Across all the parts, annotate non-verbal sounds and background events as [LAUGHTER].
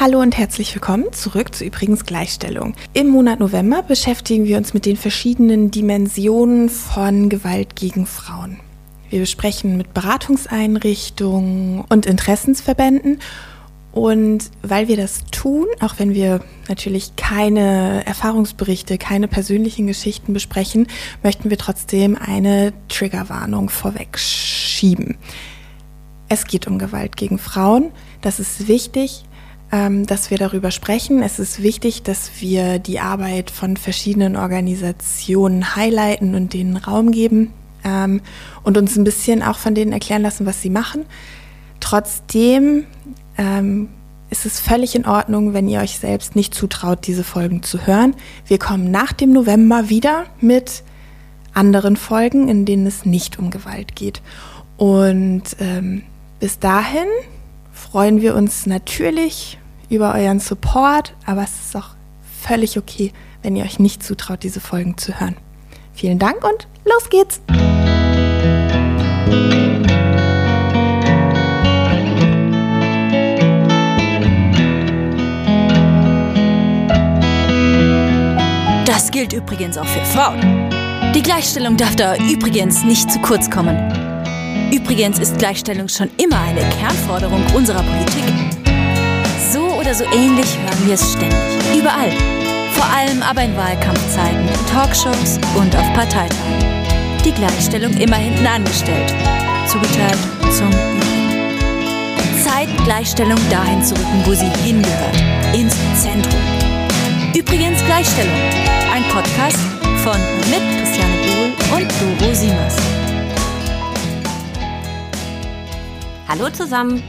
Hallo und herzlich willkommen zurück zu übrigens Gleichstellung. Im Monat November beschäftigen wir uns mit den verschiedenen Dimensionen von Gewalt gegen Frauen. Wir besprechen mit Beratungseinrichtungen und Interessensverbänden und weil wir das tun, auch wenn wir natürlich keine Erfahrungsberichte, keine persönlichen Geschichten besprechen, möchten wir trotzdem eine Triggerwarnung vorweg schieben. Es geht um Gewalt gegen Frauen. Das ist wichtig. Ähm, dass wir darüber sprechen. Es ist wichtig, dass wir die Arbeit von verschiedenen Organisationen highlighten und denen Raum geben ähm, und uns ein bisschen auch von denen erklären lassen, was sie machen. Trotzdem ähm, ist es völlig in Ordnung, wenn ihr euch selbst nicht zutraut, diese Folgen zu hören. Wir kommen nach dem November wieder mit anderen Folgen, in denen es nicht um Gewalt geht. Und ähm, bis dahin freuen wir uns natürlich über euren Support, aber es ist auch völlig okay, wenn ihr euch nicht zutraut, diese Folgen zu hören. Vielen Dank und los geht's! Das gilt übrigens auch für Frauen. Die Gleichstellung darf da übrigens nicht zu kurz kommen. Übrigens ist Gleichstellung schon immer eine Kernforderung unserer Politik oder so ähnlich hören wir es ständig. Überall. Vor allem aber in Wahlkampfzeiten, Talkshows und auf Parteitagen. Die Gleichstellung immer hinten angestellt. Zugeteilt zum Übrigen. Zeit, Gleichstellung dahin zu rücken, wo sie hingehört. Ins Zentrum. Übrigens Gleichstellung. Ein Podcast von mit Christiane Buhl und Doro Siemers. Hallo zusammen.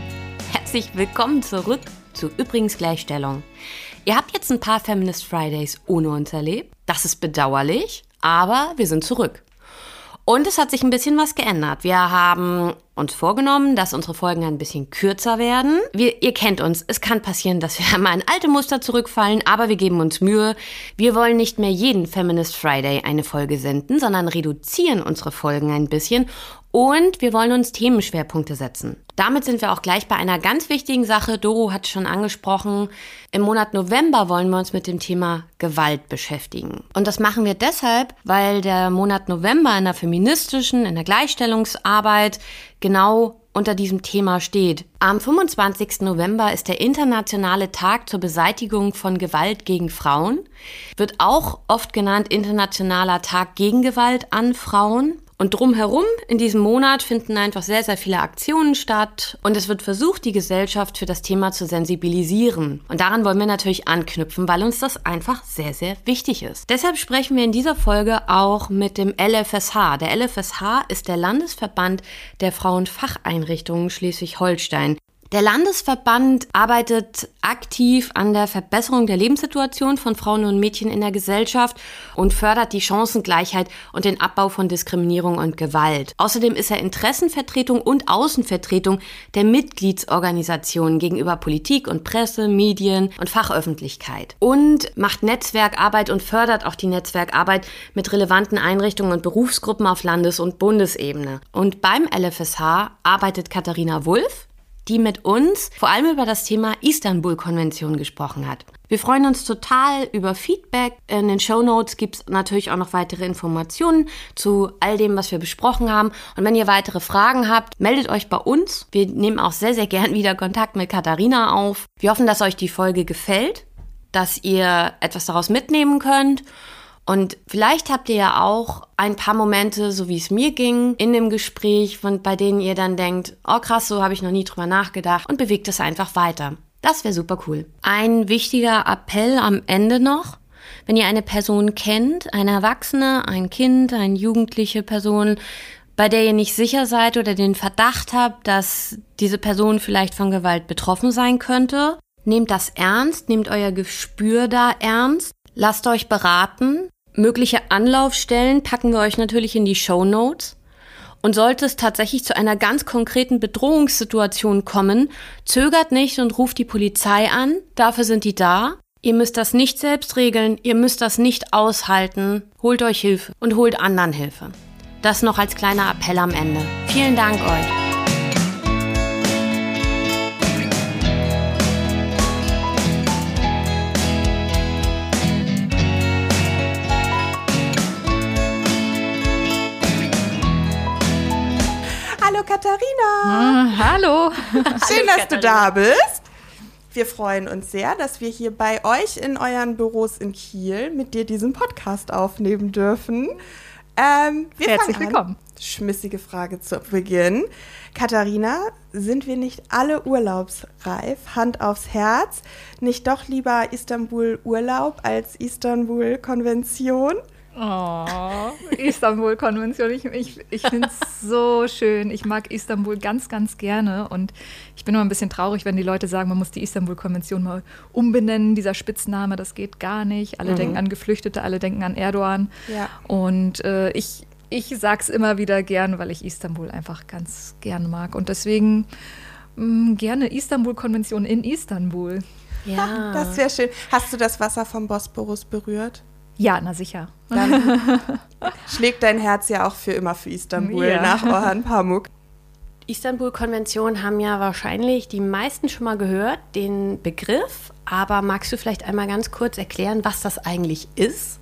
Herzlich willkommen zurück zu übrigens Gleichstellung. Ihr habt jetzt ein paar Feminist Fridays ohne uns erlebt. Das ist bedauerlich, aber wir sind zurück. Und es hat sich ein bisschen was geändert. Wir haben uns vorgenommen, dass unsere Folgen ein bisschen kürzer werden. Wir, ihr kennt uns, es kann passieren, dass wir [LAUGHS] mal in alte Muster zurückfallen, aber wir geben uns Mühe. Wir wollen nicht mehr jeden Feminist Friday eine Folge senden, sondern reduzieren unsere Folgen ein bisschen und wir wollen uns Themenschwerpunkte setzen. Damit sind wir auch gleich bei einer ganz wichtigen Sache. Doro hat schon angesprochen. Im Monat November wollen wir uns mit dem Thema Gewalt beschäftigen. Und das machen wir deshalb, weil der Monat November in der feministischen, in der Gleichstellungsarbeit genau unter diesem Thema steht. Am 25. November ist der internationale Tag zur Beseitigung von Gewalt gegen Frauen, wird auch oft genannt Internationaler Tag gegen Gewalt an Frauen. Und drumherum in diesem Monat finden einfach sehr, sehr viele Aktionen statt und es wird versucht, die Gesellschaft für das Thema zu sensibilisieren. Und daran wollen wir natürlich anknüpfen, weil uns das einfach sehr, sehr wichtig ist. Deshalb sprechen wir in dieser Folge auch mit dem LFSH. Der LFSH ist der Landesverband der Frauenfacheinrichtungen Schleswig-Holstein. Der Landesverband arbeitet aktiv an der Verbesserung der Lebenssituation von Frauen und Mädchen in der Gesellschaft und fördert die Chancengleichheit und den Abbau von Diskriminierung und Gewalt. Außerdem ist er Interessenvertretung und Außenvertretung der Mitgliedsorganisationen gegenüber Politik und Presse, Medien und Fachöffentlichkeit und macht Netzwerkarbeit und fördert auch die Netzwerkarbeit mit relevanten Einrichtungen und Berufsgruppen auf Landes- und Bundesebene. Und beim LFSH arbeitet Katharina Wulff, die mit uns vor allem über das Thema Istanbul-Konvention gesprochen hat. Wir freuen uns total über Feedback. In den Show Notes gibt es natürlich auch noch weitere Informationen zu all dem, was wir besprochen haben. Und wenn ihr weitere Fragen habt, meldet euch bei uns. Wir nehmen auch sehr, sehr gern wieder Kontakt mit Katharina auf. Wir hoffen, dass euch die Folge gefällt, dass ihr etwas daraus mitnehmen könnt und vielleicht habt ihr ja auch ein paar Momente, so wie es mir ging, in dem Gespräch, von, bei denen ihr dann denkt, oh krass, so habe ich noch nie drüber nachgedacht und bewegt es einfach weiter. Das wäre super cool. Ein wichtiger Appell am Ende noch. Wenn ihr eine Person kennt, eine Erwachsene, ein Kind, eine jugendliche Person, bei der ihr nicht sicher seid oder den Verdacht habt, dass diese Person vielleicht von Gewalt betroffen sein könnte, nehmt das ernst, nehmt euer Gespür da ernst Lasst euch beraten. Mögliche Anlaufstellen packen wir euch natürlich in die Show Notes. Und sollte es tatsächlich zu einer ganz konkreten Bedrohungssituation kommen, zögert nicht und ruft die Polizei an. Dafür sind die da. Ihr müsst das nicht selbst regeln, ihr müsst das nicht aushalten. Holt euch Hilfe und holt anderen Hilfe. Das noch als kleiner Appell am Ende. Vielen Dank euch. Ah, [LAUGHS] hallo. Schön, dass du da bist. Wir freuen uns sehr, dass wir hier bei euch in euren Büros in Kiel mit dir diesen Podcast aufnehmen dürfen. Ähm, Herzlich willkommen. Schmissige Frage zu Beginn. Katharina, sind wir nicht alle urlaubsreif? Hand aufs Herz. Nicht doch lieber Istanbul Urlaub als Istanbul Konvention? Oh, [LAUGHS] Istanbul-Konvention. Ich, ich, ich finde es so schön. Ich mag Istanbul ganz, ganz gerne. Und ich bin immer ein bisschen traurig, wenn die Leute sagen, man muss die Istanbul-Konvention mal umbenennen. Dieser Spitzname, das geht gar nicht. Alle mhm. denken an Geflüchtete, alle denken an Erdogan. Ja. Und äh, ich, ich sage es immer wieder gern, weil ich Istanbul einfach ganz gern mag. Und deswegen mh, mm, gerne Istanbul-Konvention in Istanbul. Ja. [LAUGHS] Das wäre schön. Hast du das Wasser vom Bosporus berührt? Ja, na sicher. Dann [LAUGHS] schlägt dein Herz ja auch für immer für Istanbul ja. nach Orhan Pamuk. Istanbul-Konvention haben ja wahrscheinlich die meisten schon mal gehört, den Begriff. Aber magst du vielleicht einmal ganz kurz erklären, was das eigentlich ist?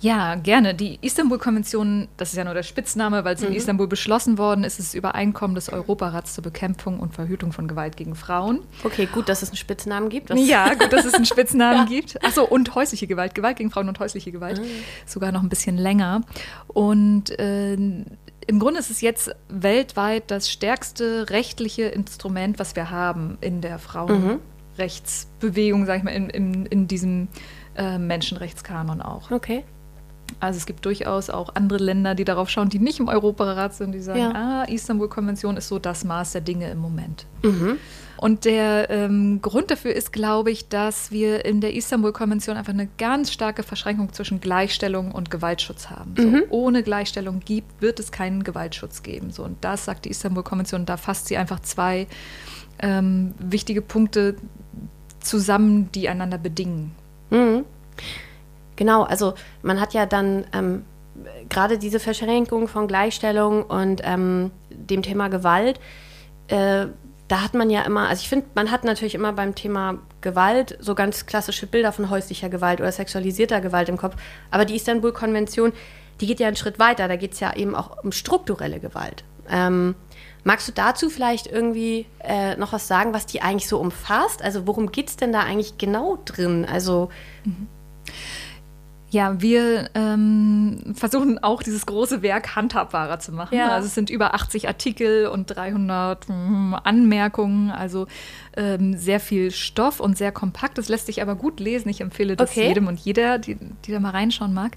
Ja, gerne. Die Istanbul-Konvention, das ist ja nur der Spitzname, weil es mhm. in Istanbul beschlossen worden ist, ist das Übereinkommen des Europarats zur Bekämpfung und Verhütung von Gewalt gegen Frauen. Okay, gut, dass es einen Spitznamen gibt. Was? Ja, gut, dass es einen [LAUGHS] Spitznamen ja. gibt. Achso, und häusliche Gewalt. Gewalt gegen Frauen und häusliche Gewalt. Mhm. Sogar noch ein bisschen länger. Und äh, im Grunde ist es jetzt weltweit das stärkste rechtliche Instrument, was wir haben in der Frauenrechtsbewegung, mhm. sag ich mal, in, in, in diesem äh, Menschenrechtskanon auch. Okay. Also es gibt durchaus auch andere Länder, die darauf schauen, die nicht im Europarat sind, die sagen, ja. ah, Istanbul-Konvention ist so das Maß der Dinge im Moment. Mhm. Und der ähm, Grund dafür ist, glaube ich, dass wir in der Istanbul-Konvention einfach eine ganz starke Verschränkung zwischen Gleichstellung und Gewaltschutz haben. So, mhm. Ohne Gleichstellung gibt, wird es keinen Gewaltschutz geben. So, und das sagt die Istanbul-Konvention, da fasst sie einfach zwei ähm, wichtige Punkte zusammen, die einander bedingen. Mhm. Genau, also man hat ja dann ähm, gerade diese Verschränkung von Gleichstellung und ähm, dem Thema Gewalt, äh, da hat man ja immer, also ich finde, man hat natürlich immer beim Thema Gewalt so ganz klassische Bilder von häuslicher Gewalt oder sexualisierter Gewalt im Kopf. Aber die Istanbul-Konvention, die geht ja einen Schritt weiter. Da geht es ja eben auch um strukturelle Gewalt. Ähm, magst du dazu vielleicht irgendwie äh, noch was sagen, was die eigentlich so umfasst? Also worum geht es denn da eigentlich genau drin? Also mhm. Ja, wir ähm, versuchen auch dieses große Werk handhabbarer zu machen. Ja. Also es sind über 80 Artikel und 300 mm, Anmerkungen, also ähm, sehr viel Stoff und sehr kompakt. Das lässt sich aber gut lesen. Ich empfehle das okay. jedem und jeder, die, die da mal reinschauen mag.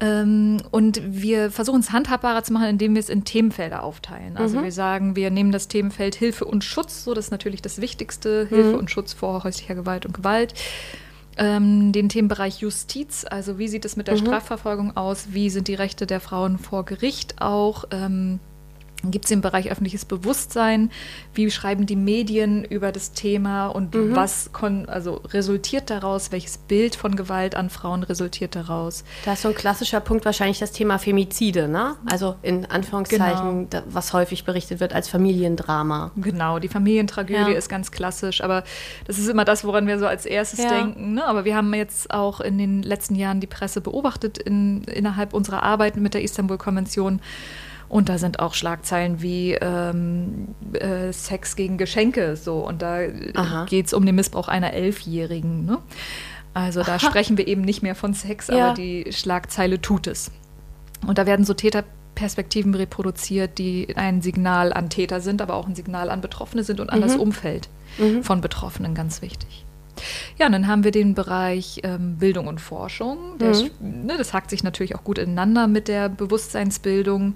Ähm, und wir versuchen es handhabbarer zu machen, indem wir es in Themenfelder aufteilen. Also mhm. wir sagen, wir nehmen das Themenfeld Hilfe und Schutz, so das ist natürlich das Wichtigste, Hilfe mhm. und Schutz vor häuslicher Gewalt und Gewalt ähm, den Themenbereich Justiz, also wie sieht es mit der mhm. Strafverfolgung aus, wie sind die Rechte der Frauen vor Gericht auch, ähm, Gibt es im Bereich öffentliches Bewusstsein? Wie schreiben die Medien über das Thema und mhm. was also resultiert daraus? Welches Bild von Gewalt an Frauen resultiert daraus? Da ist so ein klassischer Punkt wahrscheinlich das Thema Femizide, ne? Also in Anführungszeichen, genau. was häufig berichtet wird als Familiendrama. Genau, die Familientragödie ja. ist ganz klassisch, aber das ist immer das, woran wir so als erstes ja. denken. Ne? Aber wir haben jetzt auch in den letzten Jahren die Presse beobachtet in, innerhalb unserer Arbeit mit der Istanbul-Konvention. Und da sind auch Schlagzeilen wie ähm, äh, Sex gegen Geschenke so. Und da geht es um den Missbrauch einer Elfjährigen. Ne? Also da Aha. sprechen wir eben nicht mehr von Sex, ja. aber die Schlagzeile tut es. Und da werden so Täterperspektiven reproduziert, die ein Signal an Täter sind, aber auch ein Signal an Betroffene sind und an mhm. das Umfeld mhm. von Betroffenen, ganz wichtig. Ja, und dann haben wir den Bereich ähm, Bildung und Forschung. Das, mhm. ne, das hakt sich natürlich auch gut ineinander mit der Bewusstseinsbildung,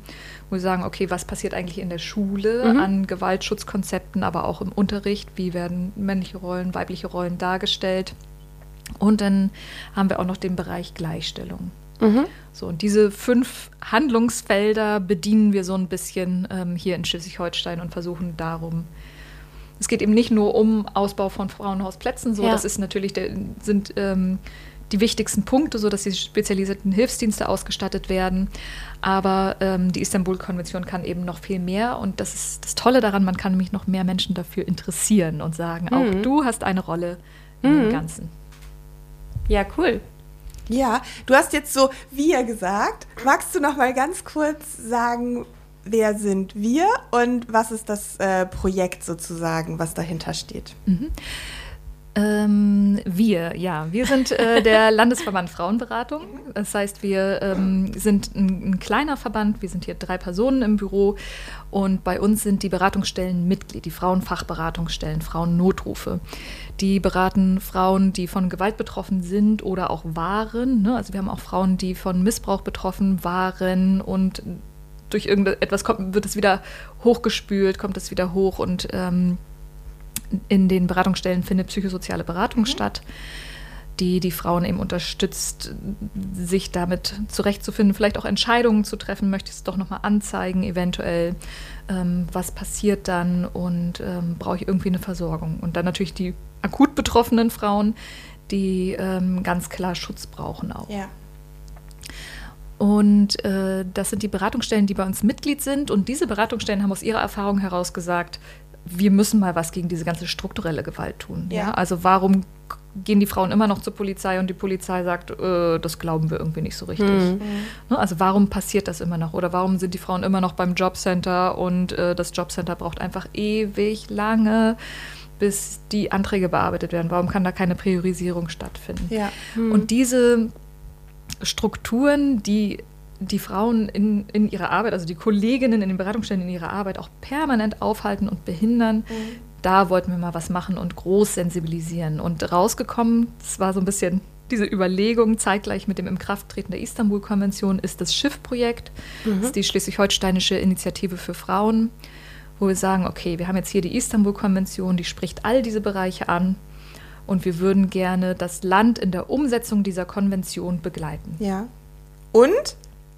wo wir sagen, okay, was passiert eigentlich in der Schule mhm. an Gewaltschutzkonzepten, aber auch im Unterricht, wie werden männliche Rollen, weibliche Rollen dargestellt. Und dann haben wir auch noch den Bereich Gleichstellung. Mhm. So, und diese fünf Handlungsfelder bedienen wir so ein bisschen ähm, hier in Schleswig-Holstein und versuchen darum es geht eben nicht nur um Ausbau von Frauenhausplätzen, so ja. das ist natürlich der, sind ähm, die wichtigsten Punkte, so dass die spezialisierten Hilfsdienste ausgestattet werden. Aber ähm, die Istanbul-Konvention kann eben noch viel mehr und das ist das Tolle daran, man kann nämlich noch mehr Menschen dafür interessieren und sagen, mhm. auch du hast eine Rolle mhm. im Ganzen. Ja, cool. Ja, du hast jetzt so wir gesagt. Magst du noch mal ganz kurz sagen, wer sind wir und was ist das äh, Projekt sozusagen, was dahinter steht? Mhm. Ähm, wir, ja, wir sind äh, der [LAUGHS] Landesverband Frauenberatung. Das heißt, wir ähm, sind ein, ein, kleiner Verband. Wir sind hier drei Personen im Büro und bei uns sind die Beratungsstellen Mitglied, die Frauenfachberatungsstellen, Frauennotrufe. Die beraten Frauen, die von Gewalt betroffen sind oder auch waren. Ne? Also wir haben auch Frauen, die von Missbrauch betroffen waren und durch irgendetwas kommt, wird es wieder hochgespült, kommt es wieder hoch und ähm, in den Beratungsstellen findet psychosoziale Beratung mhm. statt, die die Frauen eben unterstützt, sich damit zurechtzufinden, vielleicht auch Entscheidungen zu treffen, möchte ich es doch nochmal anzeigen, eventuell, ähm, was passiert dann und ähm, brauche ich irgendwie eine Versorgung. Und dann natürlich die akut betroffenen Frauen, die ähm, ganz klar Schutz brauchen auch. Ja. Und äh, das sind die Beratungsstellen, die bei uns Mitglied sind. Und diese Beratungsstellen haben aus ihrer Erfahrung heraus gesagt, wir müssen mal was gegen diese ganze strukturelle Gewalt tun. Ja. ja? Also warum gehen die Frauen immer noch zur Polizei und die Polizei sagt, äh, das glauben wir irgendwie nicht so richtig. Mhm. Ne? Also warum passiert das immer noch? Oder warum sind die Frauen immer noch beim Jobcenter und äh, das Jobcenter braucht einfach ewig lange, bis die Anträge bearbeitet werden? Warum kann da keine Priorisierung stattfinden? Ja. Mhm. Und diese Strukturen, die die Frauen in, in ihrer Arbeit, also die Kolleginnen in den Beratungsstellen in ihrer Arbeit auch permanent aufhalten und behindern. Mhm. Da wollten wir mal was machen und groß sensibilisieren. Und rausgekommen, das war so ein bisschen diese Überlegung, zeitgleich mit dem Inkrafttreten der Istanbul-Konvention, ist das Schiff-Projekt. Mhm. Das ist die schleswig-holsteinische Initiative für Frauen, wo wir sagen, okay, wir haben jetzt hier die Istanbul-Konvention, die spricht all diese Bereiche an. Und wir würden gerne das Land in der Umsetzung dieser Konvention begleiten. Ja. Und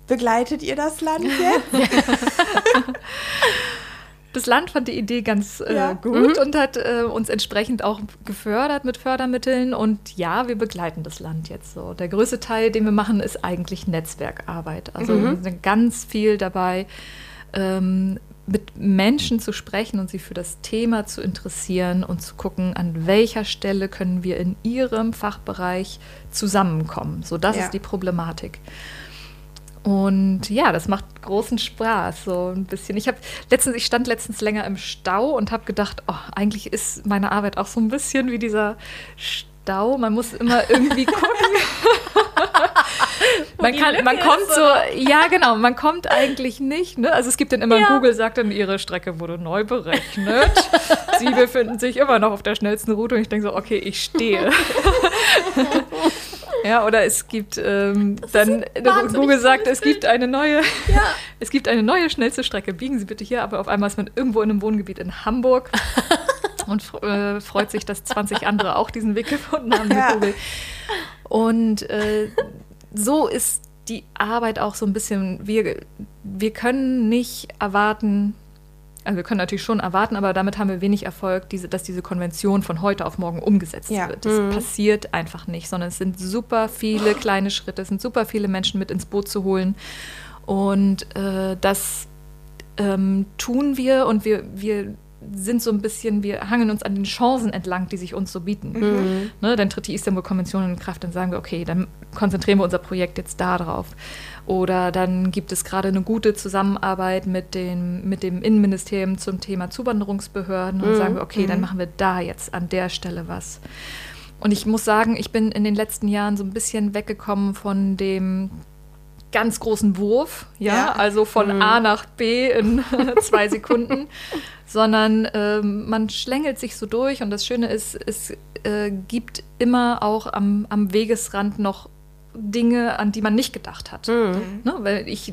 Begleitet ihr das Land [LAUGHS] jetzt? [LAUGHS] das Land fand die Idee ganz äh, ja. gut mhm. und hat äh, uns entsprechend auch gefördert mit Fördermitteln. Und ja, wir begleiten das Land jetzt so. Der größte Teil, den wir machen, ist eigentlich Netzwerkarbeit. Also mhm. wir sind ganz viel dabei, ähm, mit Menschen zu sprechen und sie für das Thema zu interessieren und zu gucken, an welcher Stelle können wir in ihrem Fachbereich zusammenkommen. So, das ja. ist die Problematik. Und ja, das macht großen Spaß, so ein bisschen. Ich habe letztens, ich stand letztens länger im Stau und habe gedacht, oh, eigentlich ist meine Arbeit auch so ein bisschen wie dieser Stau. Man muss immer irgendwie [LAUGHS] gucken. man, kann, man kommt so, ja genau, man kommt eigentlich nicht. Ne? Also es gibt dann immer, ja. Google sagt dann, ihre Strecke wurde neu berechnet. Sie befinden sich immer noch auf der schnellsten Route und ich denke so, okay, ich stehe. [LAUGHS] Ja, oder es gibt ähm, dann Google sagt, es gibt eine neue, ja. [LAUGHS] es gibt eine neue schnellste Strecke. Biegen Sie bitte hier, aber auf einmal ist man irgendwo in einem Wohngebiet in Hamburg [LAUGHS] und äh, freut sich, dass 20 andere auch diesen Weg gefunden haben mit ja. Google. Und äh, so ist die Arbeit auch so ein bisschen, wir, wir können nicht erwarten, also wir können natürlich schon erwarten, aber damit haben wir wenig Erfolg, diese, dass diese Konvention von heute auf morgen umgesetzt ja. wird. Das mhm. passiert einfach nicht, sondern es sind super viele kleine Schritte, es sind super viele Menschen mit ins Boot zu holen. Und äh, das ähm, tun wir und wir, wir sind so ein bisschen, wir hangen uns an den Chancen entlang, die sich uns so bieten. Mhm. Ne, dann tritt die Istanbul-Konvention in Kraft, dann sagen wir, okay, dann konzentrieren wir unser Projekt jetzt darauf. Oder dann gibt es gerade eine gute Zusammenarbeit mit, den, mit dem Innenministerium zum Thema Zuwanderungsbehörden und mhm. sagen wir, okay, dann mhm. machen wir da jetzt an der Stelle was. Und ich muss sagen, ich bin in den letzten Jahren so ein bisschen weggekommen von dem ganz großen Wurf, ja, ja. also von mhm. A nach B in [LAUGHS] zwei Sekunden, sondern ähm, man schlängelt sich so durch und das Schöne ist, es äh, gibt immer auch am, am Wegesrand noch Dinge, an die man nicht gedacht hat. Mhm. Ne, weil ich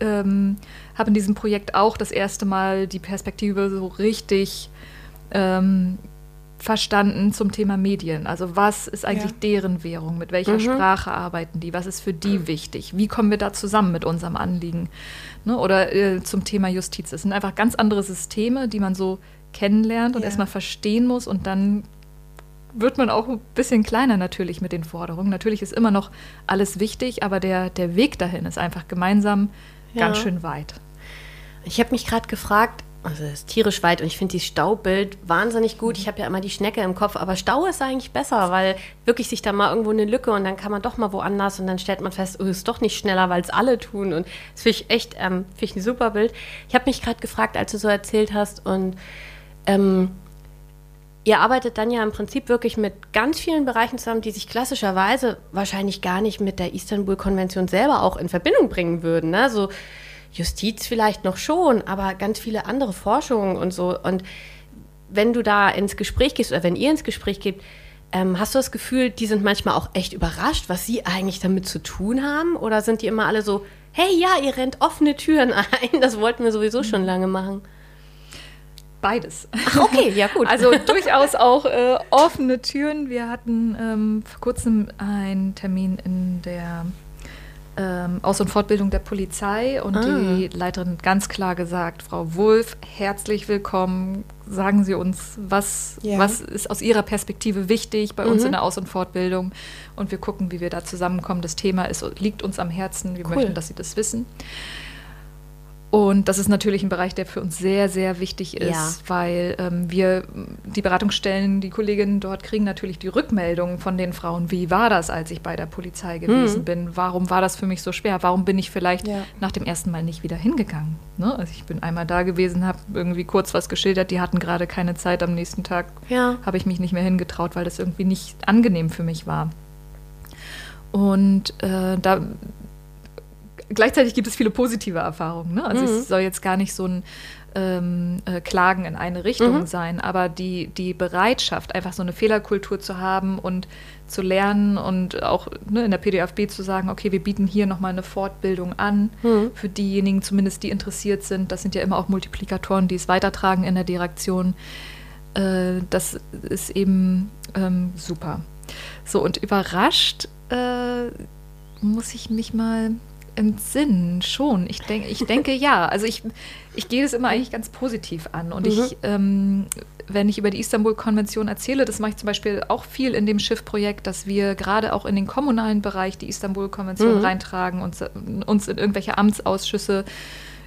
ähm, habe in diesem Projekt auch das erste Mal die Perspektive so richtig ähm, verstanden zum Thema Medien. Also was ist eigentlich ja. deren Währung? Mit welcher mhm. Sprache arbeiten die? Was ist für die wichtig? Wie kommen wir da zusammen mit unserem Anliegen? Ne, oder äh, zum Thema Justiz. Es sind einfach ganz andere Systeme, die man so kennenlernt und ja. erstmal verstehen muss und dann wird man auch ein bisschen kleiner natürlich mit den Forderungen. Natürlich ist immer noch alles wichtig, aber der, der Weg dahin ist einfach gemeinsam ja. ganz schön weit. Ich habe mich gerade gefragt, also es ist tierisch weit und ich finde dieses Staubild wahnsinnig gut. Ich habe ja immer die Schnecke im Kopf, aber Stau ist eigentlich besser, weil wirklich sich da mal irgendwo eine Lücke und dann kann man doch mal woanders und dann stellt man fest, oh, es ist doch nicht schneller, weil es alle tun und das finde ich echt, ähm, finde ich ein super Bild. Ich habe mich gerade gefragt, als du so erzählt hast und ähm, ihr arbeitet dann ja im Prinzip wirklich mit ganz vielen Bereichen zusammen, die sich klassischerweise wahrscheinlich gar nicht mit der Istanbul-Konvention selber auch in Verbindung bringen würden. Ne? So, Justiz vielleicht noch schon, aber ganz viele andere Forschungen und so. Und wenn du da ins Gespräch gehst oder wenn ihr ins Gespräch geht, ähm, hast du das Gefühl, die sind manchmal auch echt überrascht, was sie eigentlich damit zu tun haben? Oder sind die immer alle so, hey, ja, ihr rennt offene Türen [LAUGHS] ein, das wollten wir sowieso schon lange machen? Beides. Okay, ja gut. Also durchaus auch äh, offene Türen. Wir hatten ähm, vor kurzem einen Termin in der ähm, Aus- und Fortbildung der Polizei und ah. die Leiterin ganz klar gesagt, Frau Wulff, herzlich willkommen. Sagen Sie uns, was, ja. was ist aus Ihrer Perspektive wichtig bei mhm. uns in der Aus- und Fortbildung und wir gucken, wie wir da zusammenkommen. Das Thema ist, liegt uns am Herzen. Wir cool. möchten, dass Sie das wissen. Und das ist natürlich ein Bereich, der für uns sehr, sehr wichtig ist, ja. weil ähm, wir, die Beratungsstellen, die Kolleginnen dort kriegen natürlich die Rückmeldungen von den Frauen. Wie war das, als ich bei der Polizei gewesen mhm. bin? Warum war das für mich so schwer? Warum bin ich vielleicht ja. nach dem ersten Mal nicht wieder hingegangen? Ne? Also ich bin einmal da gewesen, habe irgendwie kurz was geschildert, die hatten gerade keine Zeit. Am nächsten Tag ja. habe ich mich nicht mehr hingetraut, weil das irgendwie nicht angenehm für mich war. Und äh, da gleichzeitig gibt es viele positive Erfahrungen. Ne? Also mhm. es soll jetzt gar nicht so ein ähm, äh, Klagen in eine Richtung mhm. sein, aber die, die Bereitschaft, einfach so eine Fehlerkultur zu haben und zu lernen und auch ne, in der PDFB zu sagen, okay, wir bieten hier nochmal eine Fortbildung an mhm. für diejenigen zumindest, die interessiert sind. Das sind ja immer auch Multiplikatoren, die es weitertragen in der Direktion. Äh, das ist eben ähm, super. So, und überrascht äh, muss ich mich mal entsinnen, schon. Ich, denk, ich denke ja. Also ich, ich gehe das immer eigentlich ganz positiv an. Und mhm. ich, ähm, wenn ich über die Istanbul-Konvention erzähle, das mache ich zum Beispiel auch viel in dem Schiff-Projekt, dass wir gerade auch in den kommunalen Bereich die Istanbul-Konvention mhm. reintragen und uns in irgendwelche Amtsausschüsse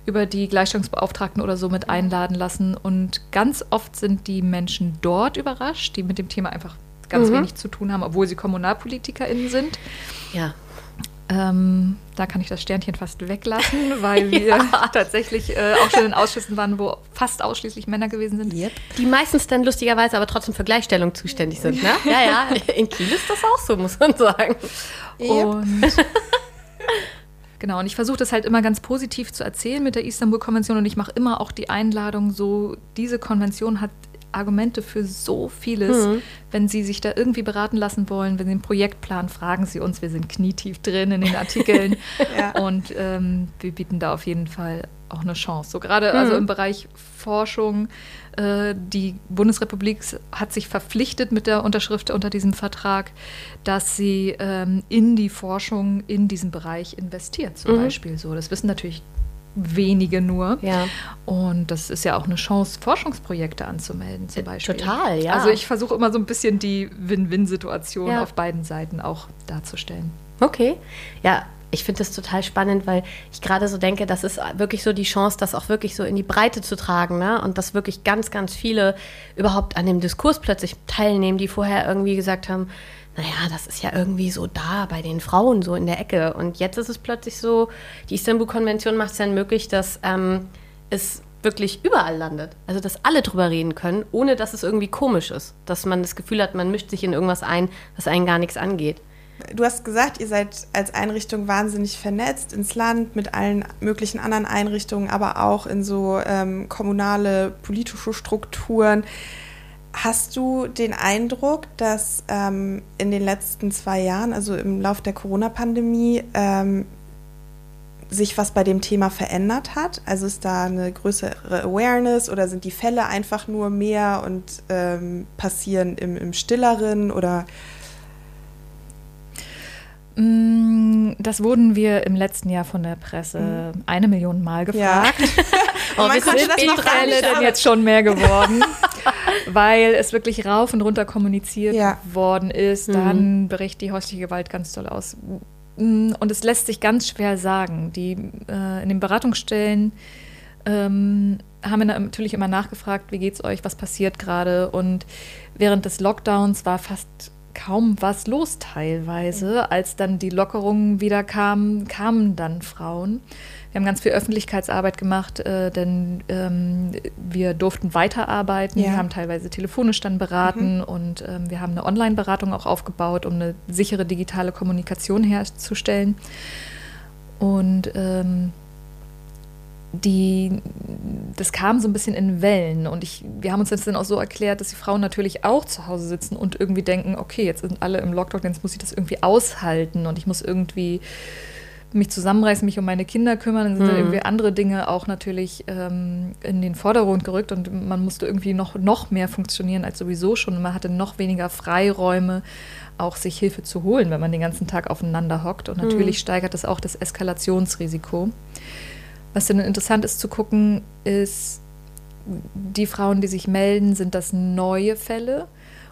über die Gleichstellungsbeauftragten oder so mit einladen lassen. Und ganz oft sind die Menschen dort überrascht, die mit dem Thema einfach ganz mhm. wenig zu tun haben, obwohl sie KommunalpolitikerInnen sind. Ja. Ähm, da kann ich das Sternchen fast weglassen, [LAUGHS] weil wir ja. tatsächlich äh, auch schon in Ausschüssen waren, wo fast ausschließlich Männer gewesen sind. Yep. Die meistens dann lustigerweise aber trotzdem für Gleichstellung zuständig sind. Ne? Ja, ja. [LAUGHS] In Kiel ist das auch so, muss man sagen. Yep. Und [LAUGHS] Genau, und ich versuche das halt immer ganz positiv zu erzählen mit der Istanbul-Konvention und ich mache immer auch die Einladung, so diese Konvention hat Argumente für so vieles. Mhm. Wenn Sie sich da irgendwie beraten lassen wollen, wenn Sie einen Projektplan, fragen Sie uns. Wir sind knietief drin in den Artikeln. [LAUGHS] ja. Und ähm, wir bieten da auf jeden Fall auch eine Chance. So gerade also mhm. also im Bereich Forschung. Äh, die Bundesrepublik hat sich verpflichtet mit der Unterschrift unter diesem Vertrag, dass sie ähm, in die Forschung in diesem Bereich investiert, zum mhm. Beispiel. So, das wissen natürlich wenige nur. Ja. Und das ist ja auch eine Chance, Forschungsprojekte anzumelden zum Beispiel. Total, ja. Also ich versuche immer so ein bisschen die Win-Win-Situation ja. auf beiden Seiten auch darzustellen. Okay. Ja, ich finde das total spannend, weil ich gerade so denke, das ist wirklich so die Chance, das auch wirklich so in die Breite zu tragen. Ne? Und dass wirklich ganz, ganz viele überhaupt an dem Diskurs plötzlich teilnehmen, die vorher irgendwie gesagt haben, naja, das ist ja irgendwie so da bei den Frauen, so in der Ecke. Und jetzt ist es plötzlich so, die Istanbul-Konvention macht es dann möglich, dass ähm, es wirklich überall landet. Also, dass alle drüber reden können, ohne dass es irgendwie komisch ist. Dass man das Gefühl hat, man mischt sich in irgendwas ein, was einen gar nichts angeht. Du hast gesagt, ihr seid als Einrichtung wahnsinnig vernetzt ins Land mit allen möglichen anderen Einrichtungen, aber auch in so ähm, kommunale politische Strukturen. Hast du den Eindruck, dass ähm, in den letzten zwei Jahren, also im Lauf der Corona-Pandemie, ähm, sich was bei dem Thema verändert hat? Also ist da eine größere Awareness oder sind die Fälle einfach nur mehr und ähm, passieren im, im Stilleren oder Mm, das wurden wir im letzten Jahr von der Presse mhm. eine Million Mal gefragt. [LAUGHS] Ja. oh, wir sind das Fälle denn jetzt schon mehr geworden, [LAUGHS] weil es wirklich rauf und runter kommuniziert ja. worden ist. Mhm. Dann bricht die häusliche Gewalt ganz toll aus. Mm, und es lässt sich ganz schwer sagen. Die, äh, in den Beratungsstellen ähm, haben wir natürlich immer nachgefragt, wie geht's euch, was passiert gerade. Und während des Lockdowns war fast kaum was los teilweise. Als dann die Lockerungen wieder kamen, kamen dann Frauen. Wir haben ganz viel Öffentlichkeitsarbeit gemacht, äh, denn ähm, wir durften weiterarbeiten. Ja. Wir haben teilweise telefonisch dann beraten mhm. und ähm, wir haben eine Online-Beratung auch aufgebaut, um eine sichere digitale Kommunikation herzustellen. Und ähm, die, das kam so ein bisschen in Wellen und ich, wir haben uns das dann auch so erklärt, dass die Frauen natürlich auch zu Hause sitzen und irgendwie denken, okay, jetzt sind alle im Lockdown, jetzt muss ich das irgendwie aushalten und ich muss irgendwie mich zusammenreißen, mich um meine Kinder kümmern, dann sind mhm. dann irgendwie andere Dinge auch natürlich ähm, in den Vordergrund gerückt und man musste irgendwie noch, noch mehr funktionieren als sowieso schon und man hatte noch weniger Freiräume, auch sich Hilfe zu holen, wenn man den ganzen Tag aufeinander hockt und natürlich mhm. steigert das auch das Eskalationsrisiko. Was dann interessant ist zu gucken, ist, die Frauen, die sich melden, sind das neue Fälle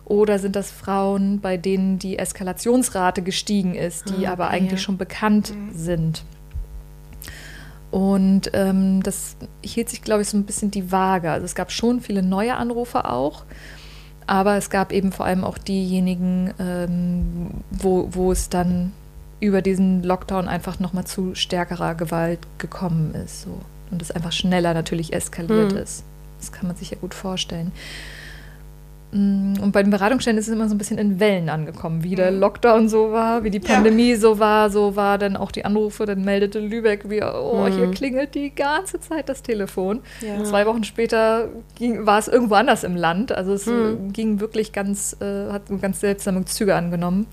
oder sind das Frauen, bei denen die Eskalationsrate gestiegen ist, die okay. aber eigentlich schon bekannt mhm. sind? Und ähm, das hielt sich, glaube ich, so ein bisschen die Waage. Also es gab schon viele neue Anrufe auch, aber es gab eben vor allem auch diejenigen, ähm, wo, wo es dann über diesen Lockdown einfach nochmal zu stärkerer Gewalt gekommen ist. So. Und es einfach schneller natürlich eskaliert mhm. ist. Das kann man sich ja gut vorstellen. Mm, und bei den Beratungsstellen ist es immer so ein bisschen in Wellen angekommen, wie der mhm. Lockdown so war, wie die Pandemie ja. so war, so war dann auch die Anrufe, dann meldete Lübeck, wie, oh, mhm. hier klingelt die ganze Zeit das Telefon. Ja. Zwei Wochen später ging, war es irgendwo anders im Land. Also es mhm. ging wirklich ganz, äh, hat ganz seltsame Züge angenommen.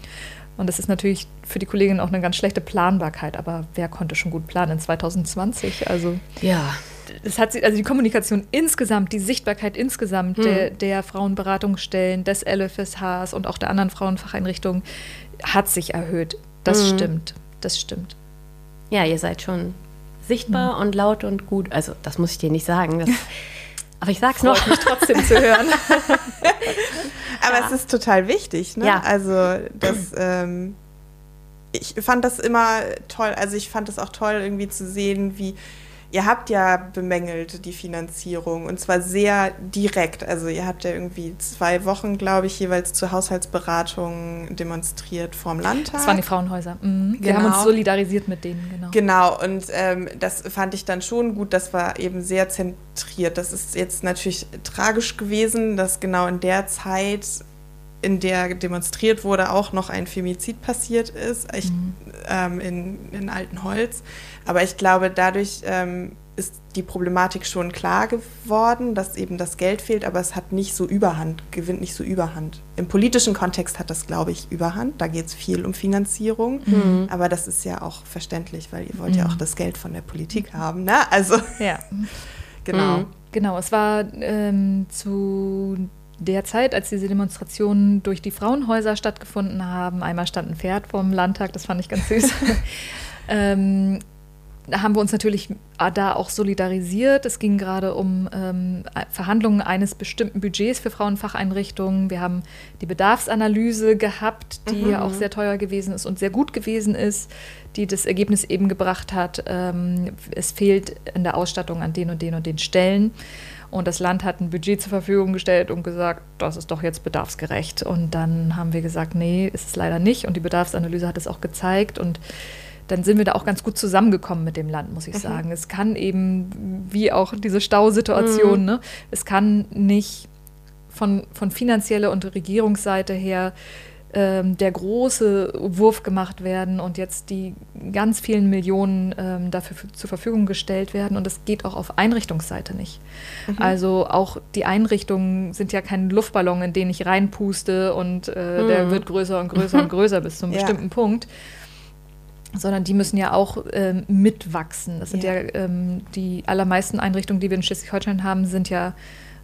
Und das ist natürlich für die Kollegin auch eine ganz schlechte Planbarkeit. Aber wer konnte schon gut planen in 2020? Also ja. Das hat sie, also die Kommunikation insgesamt, die Sichtbarkeit insgesamt hm. der, der Frauenberatungsstellen, des LFSHs und auch der anderen Frauenfacheinrichtungen hat sich erhöht. Das hm. stimmt. Das stimmt. Ja, ihr seid schon sichtbar hm. und laut und gut. Also, das muss ich dir nicht sagen. Das, [LAUGHS] aber ich sag's Freut noch. mich trotzdem zu hören. [LAUGHS] Aber ja. es ist total wichtig, ne? Ja. Also das, ähm, ich fand das immer toll. Also ich fand es auch toll, irgendwie zu sehen, wie Ihr habt ja bemängelt die Finanzierung und zwar sehr direkt. Also ihr habt ja irgendwie zwei Wochen, glaube ich, jeweils zur Haushaltsberatung demonstriert vorm Landtag. Das waren die Frauenhäuser. Mhm. Genau. Wir haben uns genau. solidarisiert mit denen, genau. Genau, und ähm, das fand ich dann schon gut. Das war eben sehr zentriert. Das ist jetzt natürlich tragisch gewesen, dass genau in der Zeit in der demonstriert wurde, auch noch ein Femizid passiert ist ich, mhm. ähm, in, in Altenholz. Aber ich glaube, dadurch ähm, ist die Problematik schon klar geworden, dass eben das Geld fehlt, aber es hat nicht so Überhand, gewinnt nicht so Überhand. Im politischen Kontext hat das, glaube ich, Überhand. Da geht es viel um Finanzierung. Mhm. Aber das ist ja auch verständlich, weil ihr wollt mhm. ja auch das Geld von der Politik haben. Ne? Also, ja. [LAUGHS] genau. Mhm. Genau, es war ähm, zu der Zeit, als diese Demonstrationen durch die Frauenhäuser stattgefunden haben, einmal stand ein Pferd vom Landtag, das fand ich ganz süß. [LAUGHS] ähm, haben wir uns natürlich da auch solidarisiert. Es ging gerade um ähm, Verhandlungen eines bestimmten Budgets für Frauenfacheinrichtungen. Wir haben die Bedarfsanalyse gehabt, die mhm. ja auch sehr teuer gewesen ist und sehr gut gewesen ist, die das Ergebnis eben gebracht hat, ähm, es fehlt in der Ausstattung an den und den und den Stellen. Und das Land hat ein Budget zur Verfügung gestellt und gesagt, das ist doch jetzt bedarfsgerecht. Und dann haben wir gesagt, nee, ist es leider nicht. Und die Bedarfsanalyse hat es auch gezeigt. Und dann sind wir da auch ganz gut zusammengekommen mit dem Land, muss ich mhm. sagen. Es kann eben, wie auch diese Stausituation, mhm. ne, es kann nicht von, von finanzieller und Regierungsseite her ähm, der große Wurf gemacht werden und jetzt die ganz vielen Millionen ähm, dafür zur Verfügung gestellt werden. Und das geht auch auf Einrichtungsseite nicht. Mhm. Also auch die Einrichtungen sind ja kein Luftballon, in den ich reinpuste und äh, mhm. der wird größer und größer und [LAUGHS] größer bis zu einem ja. bestimmten Punkt sondern die müssen ja auch ähm, mitwachsen. Das sind ja, ja ähm, die allermeisten Einrichtungen, die wir in Schleswig-Holstein haben, sind ja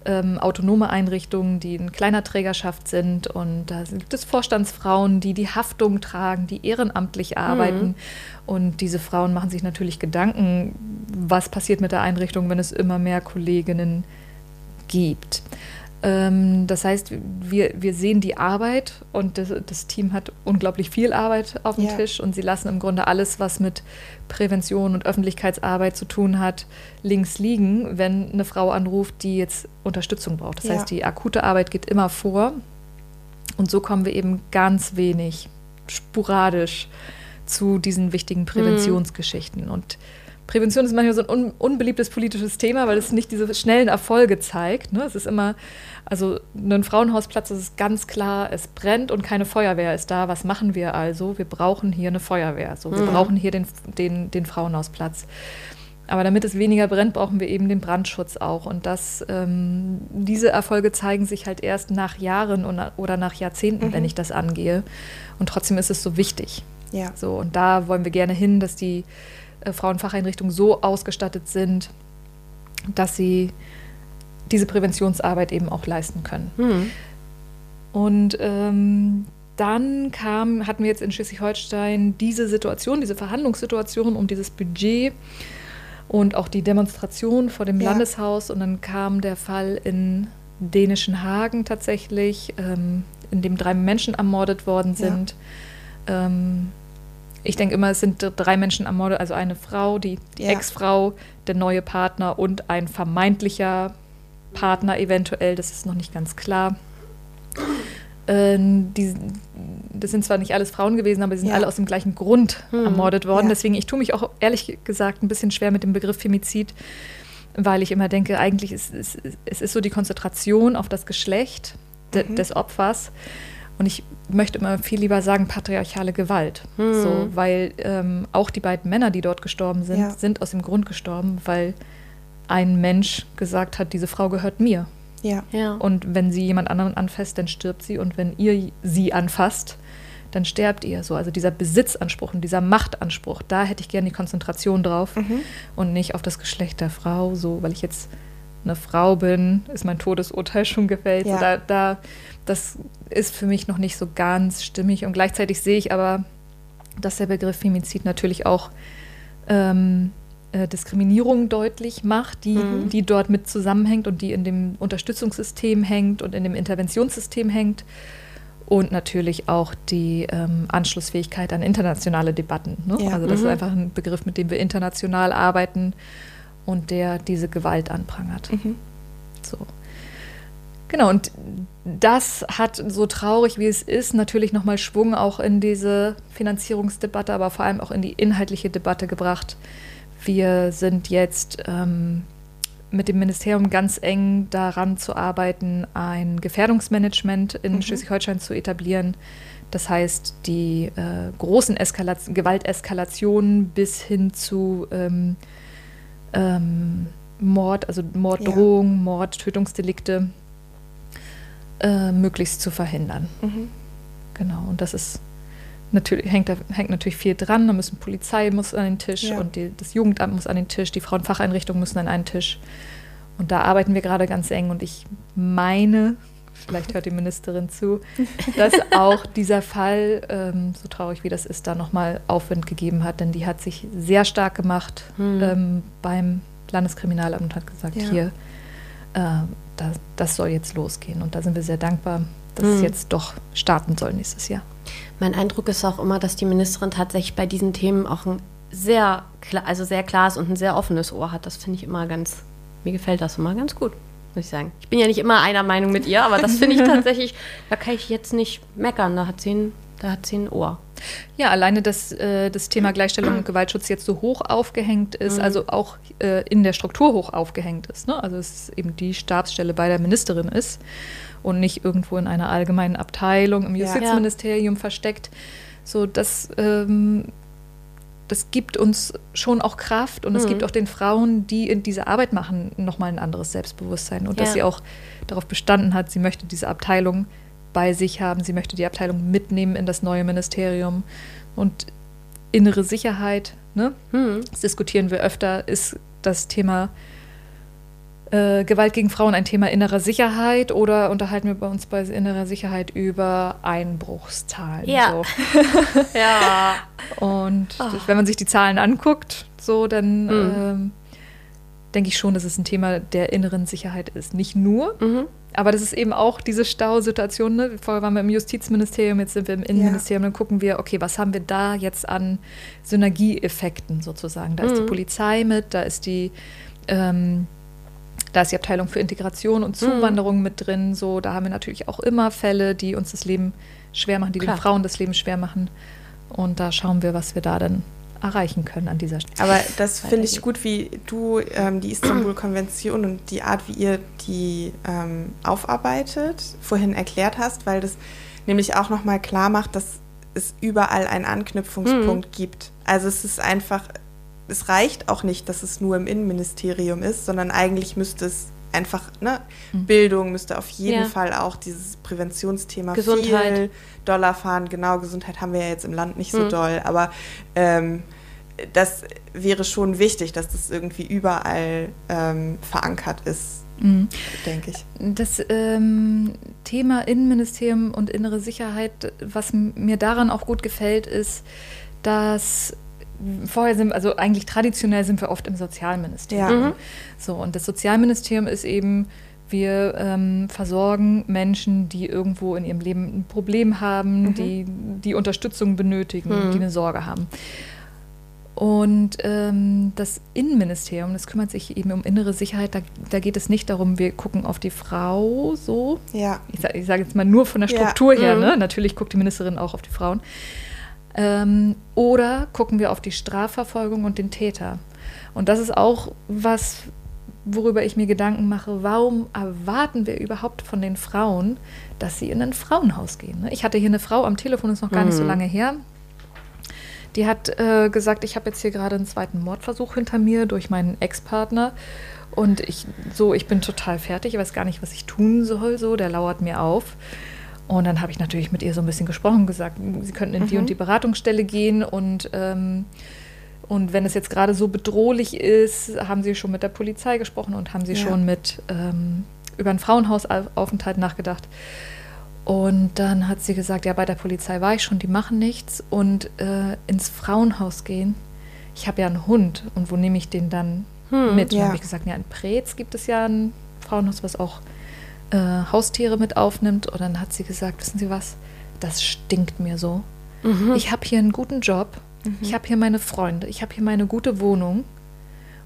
ähm, autonome Einrichtungen, die in kleiner Trägerschaft sind. Und da gibt es Vorstandsfrauen, die die Haftung tragen, die ehrenamtlich arbeiten. Mhm. Und diese Frauen machen sich natürlich Gedanken, was passiert mit der Einrichtung, wenn es immer mehr Kolleginnen gibt. Ähm, das heißt, wir, wir sehen die Arbeit und das, das Team hat unglaublich viel Arbeit auf dem ja. Tisch und sie lassen im Grunde alles, was mit Prävention und Öffentlichkeitsarbeit zu tun hat, links liegen, wenn eine Frau anruft, die jetzt Unterstützung braucht. Das ja. heißt, die akute Arbeit geht immer vor und so kommen wir eben ganz wenig sporadisch zu diesen wichtigen mhm. Präventionsgeschichten. Mhm. Und Prävention ist manchmal so ein un unbeliebtes politisches Thema, weil es nicht diese schnellen Erfolge zeigt. Ne? Es ist immer, also ein Frauenhausplatz das ist ganz klar, es brennt und keine Feuerwehr ist da. Was machen wir also? Wir brauchen hier eine Feuerwehr. So, wir mhm. brauchen hier den, den, den Frauenhausplatz. Aber damit es weniger brennt, brauchen wir eben den Brandschutz auch. Und das, ähm, diese Erfolge zeigen sich halt erst nach Jahren oder nach Jahrzehnten, mhm. wenn ich das angehe. Und trotzdem ist es so wichtig. Ja. So, und da wollen wir gerne hin, dass die äh, Frauenfacheinrichtungen so ausgestattet sind, dass sie diese Präventionsarbeit eben auch leisten können. Mhm. Und ähm, dann kam, hatten wir jetzt in Schleswig-Holstein diese Situation, diese Verhandlungssituation um dieses Budget und auch die Demonstration vor dem ja. Landeshaus. Und dann kam der Fall in dänischen Hagen tatsächlich, ähm, in dem drei Menschen ermordet worden sind. Ja. Ähm, ich denke immer, es sind drei Menschen ermordet, also eine Frau, die, die ja. Ex-Frau, der neue Partner und ein vermeintlicher Partner eventuell, das ist noch nicht ganz klar. Ähm, die, das sind zwar nicht alles Frauen gewesen, aber sie sind ja. alle aus dem gleichen Grund hm. ermordet worden. Ja. Deswegen, ich tue mich auch ehrlich gesagt ein bisschen schwer mit dem Begriff Femizid, weil ich immer denke, eigentlich ist es ist, ist so die Konzentration auf das Geschlecht de, mhm. des Opfers. Und ich möchte immer viel lieber sagen patriarchale Gewalt. Hm. So, weil ähm, auch die beiden Männer, die dort gestorben sind, ja. sind aus dem Grund gestorben, weil ein Mensch gesagt hat, diese Frau gehört mir. Ja. ja. Und wenn sie jemand anderen anfasst, dann stirbt sie. Und wenn ihr sie anfasst, dann sterbt ihr. So, also dieser Besitzanspruch und dieser Machtanspruch, da hätte ich gerne die Konzentration drauf mhm. und nicht auf das Geschlecht der Frau. So, weil ich jetzt eine Frau bin, ist mein Todesurteil schon gefällt. Ja. So, da, da, das ist für mich noch nicht so ganz stimmig. Und gleichzeitig sehe ich aber, dass der Begriff Femizid natürlich auch ähm, äh, Diskriminierung deutlich macht, die, mhm. die dort mit zusammenhängt und die in dem Unterstützungssystem hängt und in dem Interventionssystem hängt. Und natürlich auch die ähm, Anschlussfähigkeit an internationale Debatten. Ne? Ja. Also das mhm. ist einfach ein Begriff, mit dem wir international arbeiten und der diese Gewalt anprangert. Mhm. So. Genau, und das hat so traurig wie es ist natürlich nochmal Schwung auch in diese Finanzierungsdebatte, aber vor allem auch in die inhaltliche Debatte gebracht. Wir sind jetzt ähm, mit dem Ministerium ganz eng daran zu arbeiten, ein Gefährdungsmanagement in mhm. Schleswig-Holstein zu etablieren. Das heißt, die äh, großen Eskalation, Gewalteskalationen bis hin zu ähm, ähm, Mord, also Morddrohung, ja. Mord, Tötungsdelikte äh, möglichst zu verhindern. Mhm. Genau, und das ist natürlich, hängt, da, hängt natürlich viel dran. Da müssen Polizei muss an den Tisch ja. und die, das Jugendamt muss an den Tisch, die Frauenfacheinrichtungen müssen an einen Tisch. Und da arbeiten wir gerade ganz eng und ich meine, vielleicht hört die Ministerin zu, [LAUGHS] dass auch dieser Fall, ähm, so traurig wie das ist, da nochmal Aufwind gegeben hat, denn die hat sich sehr stark gemacht hm. ähm, beim Landeskriminalamt und hat gesagt, ja. hier, äh, da, das soll jetzt losgehen. Und da sind wir sehr dankbar, dass hm. es jetzt doch starten soll nächstes Jahr. Mein Eindruck ist auch immer, dass die Ministerin tatsächlich bei diesen Themen auch ein sehr, also sehr klares und ein sehr offenes Ohr hat. Das finde ich immer ganz, mir gefällt das immer ganz gut muss ich sagen. Ich bin ja nicht immer einer Meinung mit ihr, aber das finde ich [LAUGHS] tatsächlich, da kann ich jetzt nicht meckern. Da hat sie ein, da hat sie ein Ohr. Ja, alleine, dass äh, das Thema Gleichstellung und Gewaltschutz jetzt so hoch aufgehängt ist, mhm. also auch äh, in der Struktur hoch aufgehängt ist. Ne? Also es eben die Stabsstelle bei der Ministerin ist und nicht irgendwo in einer allgemeinen Abteilung im Justizministerium ja. versteckt. So, das ähm, das gibt uns schon auch Kraft und es mhm. gibt auch den Frauen, die in diese Arbeit machen, nochmal ein anderes Selbstbewusstsein. Und ja. dass sie auch darauf bestanden hat, sie möchte diese Abteilung bei sich haben, sie möchte die Abteilung mitnehmen in das neue Ministerium. Und innere Sicherheit, ne? Mhm. das diskutieren wir öfter, ist das Thema äh, Gewalt gegen Frauen ein Thema innerer Sicherheit oder unterhalten wir bei uns bei innerer Sicherheit über Einbruchszahlen? Ja. So. [LAUGHS] ja. Und oh. wenn man sich die Zahlen anguckt, so dann mhm. ähm, denke ich schon, dass es ein Thema der inneren Sicherheit ist. Nicht nur, mhm. aber das ist eben auch diese Stausituation. Ne? Vorher waren wir im Justizministerium, jetzt sind wir im Innenministerium, ja. dann gucken wir, okay, was haben wir da jetzt an Synergieeffekten sozusagen? Da mhm. ist die mhm. Polizei mit, da ist die ähm, da ist die Abteilung für Integration und mhm. Zuwanderung mhm. mit drin. So, da haben wir natürlich auch immer Fälle, die uns das Leben schwer machen, die Klar. den Frauen das Leben schwer machen. Und da schauen wir, was wir da dann erreichen können an dieser Stelle. Aber das finde ich gut, wie du ähm, die Istanbul-Konvention und die Art, wie ihr die ähm, aufarbeitet, vorhin erklärt hast, weil das nämlich auch nochmal klar macht, dass es überall einen Anknüpfungspunkt mhm. gibt. Also es ist einfach, es reicht auch nicht, dass es nur im Innenministerium ist, sondern eigentlich müsste es einfach, ne, mhm. Bildung müsste auf jeden ja. Fall auch dieses Präventionsthema Gesundheit. viel doller fahren. Genau, Gesundheit haben wir ja jetzt im Land nicht so mhm. doll, aber ähm, das wäre schon wichtig, dass das irgendwie überall ähm, verankert ist. Mhm. Denke ich. Das ähm, Thema Innenministerium und innere Sicherheit, was mir daran auch gut gefällt, ist, dass vorher sind, also eigentlich traditionell sind wir oft im Sozialministerium. Ja. Mhm. So, und das Sozialministerium ist eben, wir ähm, versorgen Menschen, die irgendwo in ihrem Leben ein Problem haben, mhm. die, die Unterstützung benötigen, mhm. die eine Sorge haben. Und ähm, das Innenministerium, das kümmert sich eben um innere Sicherheit. Da, da, geht es nicht darum, wir gucken auf die Frau so. Ja. Ich sage sag jetzt mal nur von der Struktur ja. her. Mhm. Ne? Natürlich guckt die Ministerin auch auf die Frauen. Ähm, oder gucken wir auf die Strafverfolgung und den Täter. Und das ist auch was, worüber ich mir Gedanken mache. Warum erwarten wir überhaupt von den Frauen, dass sie in ein Frauenhaus gehen? Ne? Ich hatte hier eine Frau am Telefon, ist noch gar mhm. nicht so mhm. lange her. Die hat äh, gesagt, ich habe jetzt hier gerade einen zweiten Mordversuch hinter mir durch meinen Ex-Partner. Und ich so, ich bin total fertig, ich weiß gar nicht, was ich tun soll. So, der lauert mir auf. Und dann habe ich natürlich mit ihr so ein bisschen gesprochen, gesagt, sie könnten in mhm. die und die Beratungsstelle gehen und ähm, und wenn es jetzt gerade so bedrohlich ist, haben Sie schon mit der Polizei gesprochen und haben Sie ja. schon mit ähm, über einen Frauenhausaufenthalt nachgedacht. Und dann hat sie gesagt, ja, bei der Polizei war ich schon, die machen nichts. Und äh, ins Frauenhaus gehen, ich habe ja einen Hund und wo nehme ich den dann hm, mit? Ja. Und habe ich gesagt, ja, in Preetz gibt es ja ein Frauenhaus, was auch äh, Haustiere mit aufnimmt. Und dann hat sie gesagt, wissen Sie was, das stinkt mir so. Mhm. Ich habe hier einen guten Job, mhm. ich habe hier meine Freunde, ich habe hier meine gute Wohnung.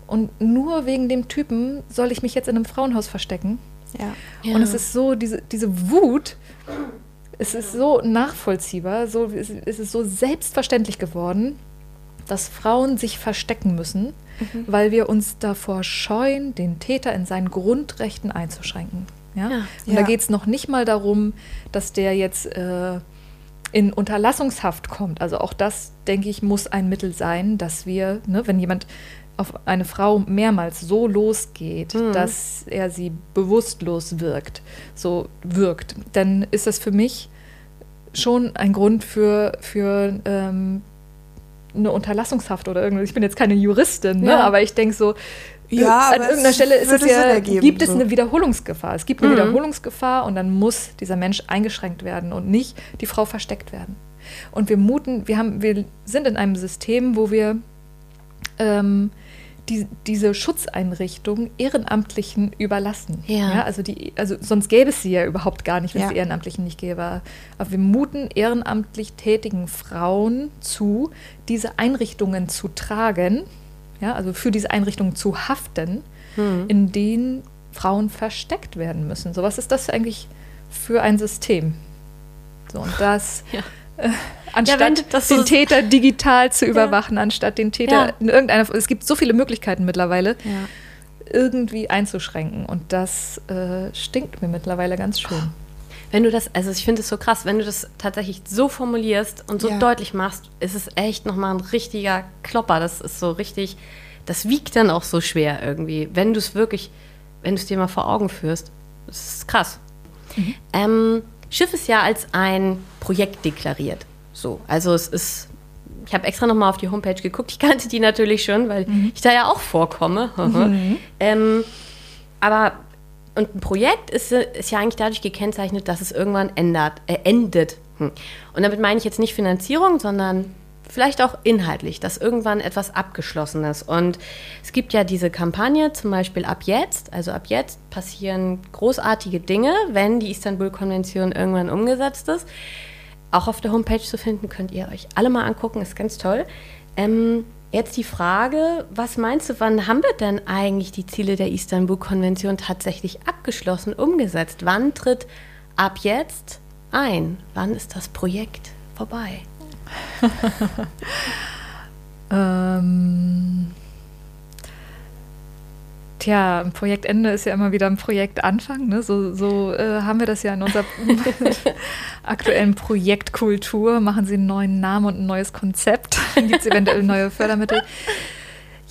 Und nur wegen dem Typen soll ich mich jetzt in einem Frauenhaus verstecken. Ja. ja. Und es ist so, diese, diese Wut, es ist so nachvollziehbar, so, es ist so selbstverständlich geworden, dass Frauen sich verstecken müssen, mhm. weil wir uns davor scheuen, den Täter in seinen Grundrechten einzuschränken. Ja? ja. Und da geht es noch nicht mal darum, dass der jetzt äh, in Unterlassungshaft kommt. Also auch das, denke ich, muss ein Mittel sein, dass wir, ne, wenn jemand auf eine Frau mehrmals so losgeht, mhm. dass er sie bewusstlos wirkt, so wirkt, dann ist das für mich schon ein Grund für, für ähm, eine Unterlassungshaft oder irgendwas. Ich bin jetzt keine Juristin, ne? aber ich denke so, ja, an irgendeiner Stelle ist es ja, ergeben, gibt es eine Wiederholungsgefahr. Es gibt eine mhm. Wiederholungsgefahr und dann muss dieser Mensch eingeschränkt werden und nicht die Frau versteckt werden. Und wir muten, wir haben, wir sind in einem System, wo wir ähm, die, diese Schutzeinrichtung Ehrenamtlichen überlassen. Ja. ja. also, die, also sonst gäbe es sie ja überhaupt gar nicht, wenn ja. es die Ehrenamtlichen nicht gäbe. Aber wir muten ehrenamtlich tätigen Frauen zu, diese Einrichtungen zu tragen ja, also für diese Einrichtungen zu haften, mhm. in denen Frauen versteckt werden müssen. So, was ist das eigentlich für ein System? So, und das, ja. [LAUGHS] äh, anstatt ja, den Täter digital zu [LAUGHS] überwachen, ja. anstatt den Täter in irgendeiner, es gibt so viele Möglichkeiten mittlerweile, irgendwie einzuschränken. Und das äh, stinkt mir mittlerweile ganz schön. Oh. Wenn du das, also ich finde es so krass, wenn du das tatsächlich so formulierst und so ja. deutlich machst, ist es echt nochmal ein richtiger Klopper. Das ist so richtig, das wiegt dann auch so schwer irgendwie, wenn du es wirklich, wenn du es dir mal vor Augen führst. Das ist krass. Mhm. Ähm, Schiff ist ja als ein Projekt deklariert. So, also es ist ich habe extra nochmal auf die Homepage geguckt. Ich kannte die natürlich schon, weil mhm. ich da ja auch vorkomme. [LAUGHS] Mhm. ähm, aber und ein Projekt ist, ist ja eigentlich dadurch gekennzeichnet, dass es irgendwann ändert, äh, endet. Hm. Und damit meine ich jetzt nicht Finanzierung, sondern vielleicht auch inhaltlich, dass irgendwann etwas abgeschlossen ist. Und es gibt ja diese Kampagne, zum Beispiel ab jetzt, also ab jetzt passieren großartige Dinge, wenn die Istanbul-Konvention irgendwann umgesetzt ist. Auch auf der Homepage zu finden, könnt ihr euch alle mal angucken, ist ganz toll. Ähm, jetzt die Frage, was meinst du, wann haben wir denn eigentlich die Ziele der Istanbul-Konvention tatsächlich abgeschlossen, umgesetzt? Wann tritt ab jetzt ein? Wann ist das Projekt vorbei? [LAUGHS] ähm, tja, ein Projektende ist ja immer wieder ein Projektanfang. Ne? So, so äh, haben wir das ja in unserer [LAUGHS] aktuellen Projektkultur. Machen Sie einen neuen Namen und ein neues Konzept. [LAUGHS] Dann gibt es eventuell neue Fördermittel.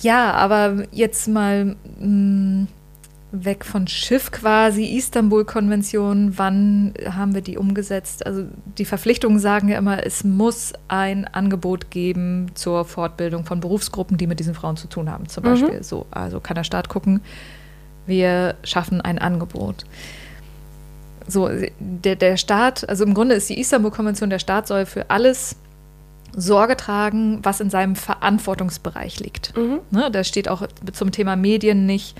Ja, aber jetzt mal mh, mm, weg von Schiff quasi, Istanbul-Konvention, wann haben wir die umgesetzt? Also die Verpflichtungen sagen ja immer, es muss ein Angebot geben zur Fortbildung von Berufsgruppen, die mit diesen Frauen zu tun haben, zum mhm. Beispiel. So, also kann der Staat gucken, wir schaffen ein Angebot. So, der, der Staat, also im Grunde ist die Istanbul-Konvention, der Staat soll für alles Sorge tragen, was in seinem Verantwortungsbereich liegt. Mhm. Ne, da steht auch zum Thema Medien nicht,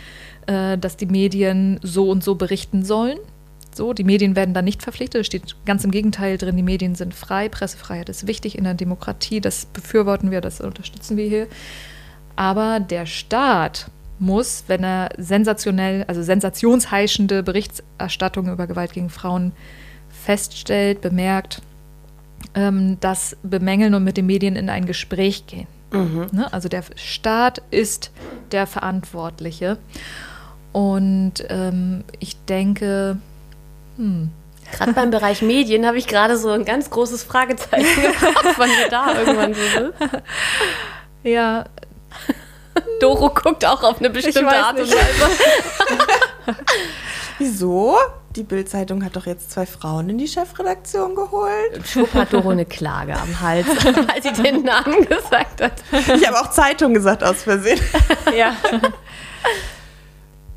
äh, dass die Medien so und so berichten sollen. So, die Medien werden da nicht verpflichtet. Es steht ganz im Gegenteil drin, die Medien sind frei, Pressefreiheit ist wichtig in der Demokratie, das befürworten wir, das unterstützen wir hier. Aber der Staat muss, wenn er sensationell, also sensationsheischende Berichterstattung über Gewalt gegen Frauen feststellt, bemerkt, ähm, das bemängeln und mit den Medien in ein Gespräch gehen. Mhm. Ne? Also der Staat ist der Verantwortliche. Und ähm, ich denke, hm. Gerade beim Bereich Medien habe ich gerade so ein ganz großes Fragezeichen gefragt, wann wir da irgendwann so sind. [LAUGHS] Ja. Doro guckt auch auf eine bestimmte Art und Weise. [LAUGHS] Wieso? Die Bildzeitung hat doch jetzt zwei Frauen in die Chefredaktion geholt. Schwupp hat Doro eine Klage am Hals, [LAUGHS] [LAUGHS] weil sie den Namen gesagt hat. Ich habe auch Zeitung gesagt aus Versehen. [LAUGHS] Ja.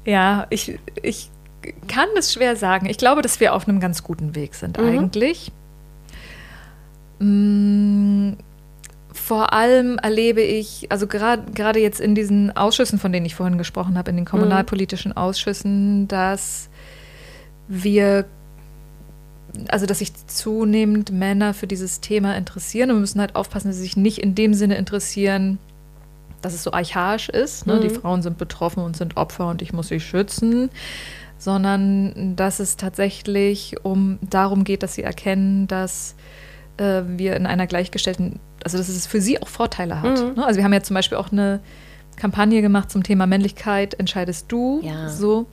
Ja, ich, ich kann es schwer sagen. Ich glaube, dass wir auf einem ganz guten Weg sind mhm. eigentlich. Mm, vor allem erlebe ich, also gerade jetzt in diesen Ausschüssen, von denen ich vorhin gesprochen habe, in den kommunalpolitischen Ausschüssen, dass wir, also dass sich zunehmend Männer für dieses Thema interessieren und wir müssen halt aufpassen, dass sie sich nicht in dem Sinne interessieren, dass es so archaisch ist. Ne? Mhm. Die Frauen sind betroffen und sind Opfer und ich muss sie schützen, sondern dass es tatsächlich um darum geht, dass sie erkennen, dass äh, wir in einer gleichgestellten, also dass es für sie auch Vorteile hat. Mhm. Ne? Also wir haben ja zum Beispiel auch eine Kampagne gemacht zum Thema Männlichkeit, entscheidest du, ja. so,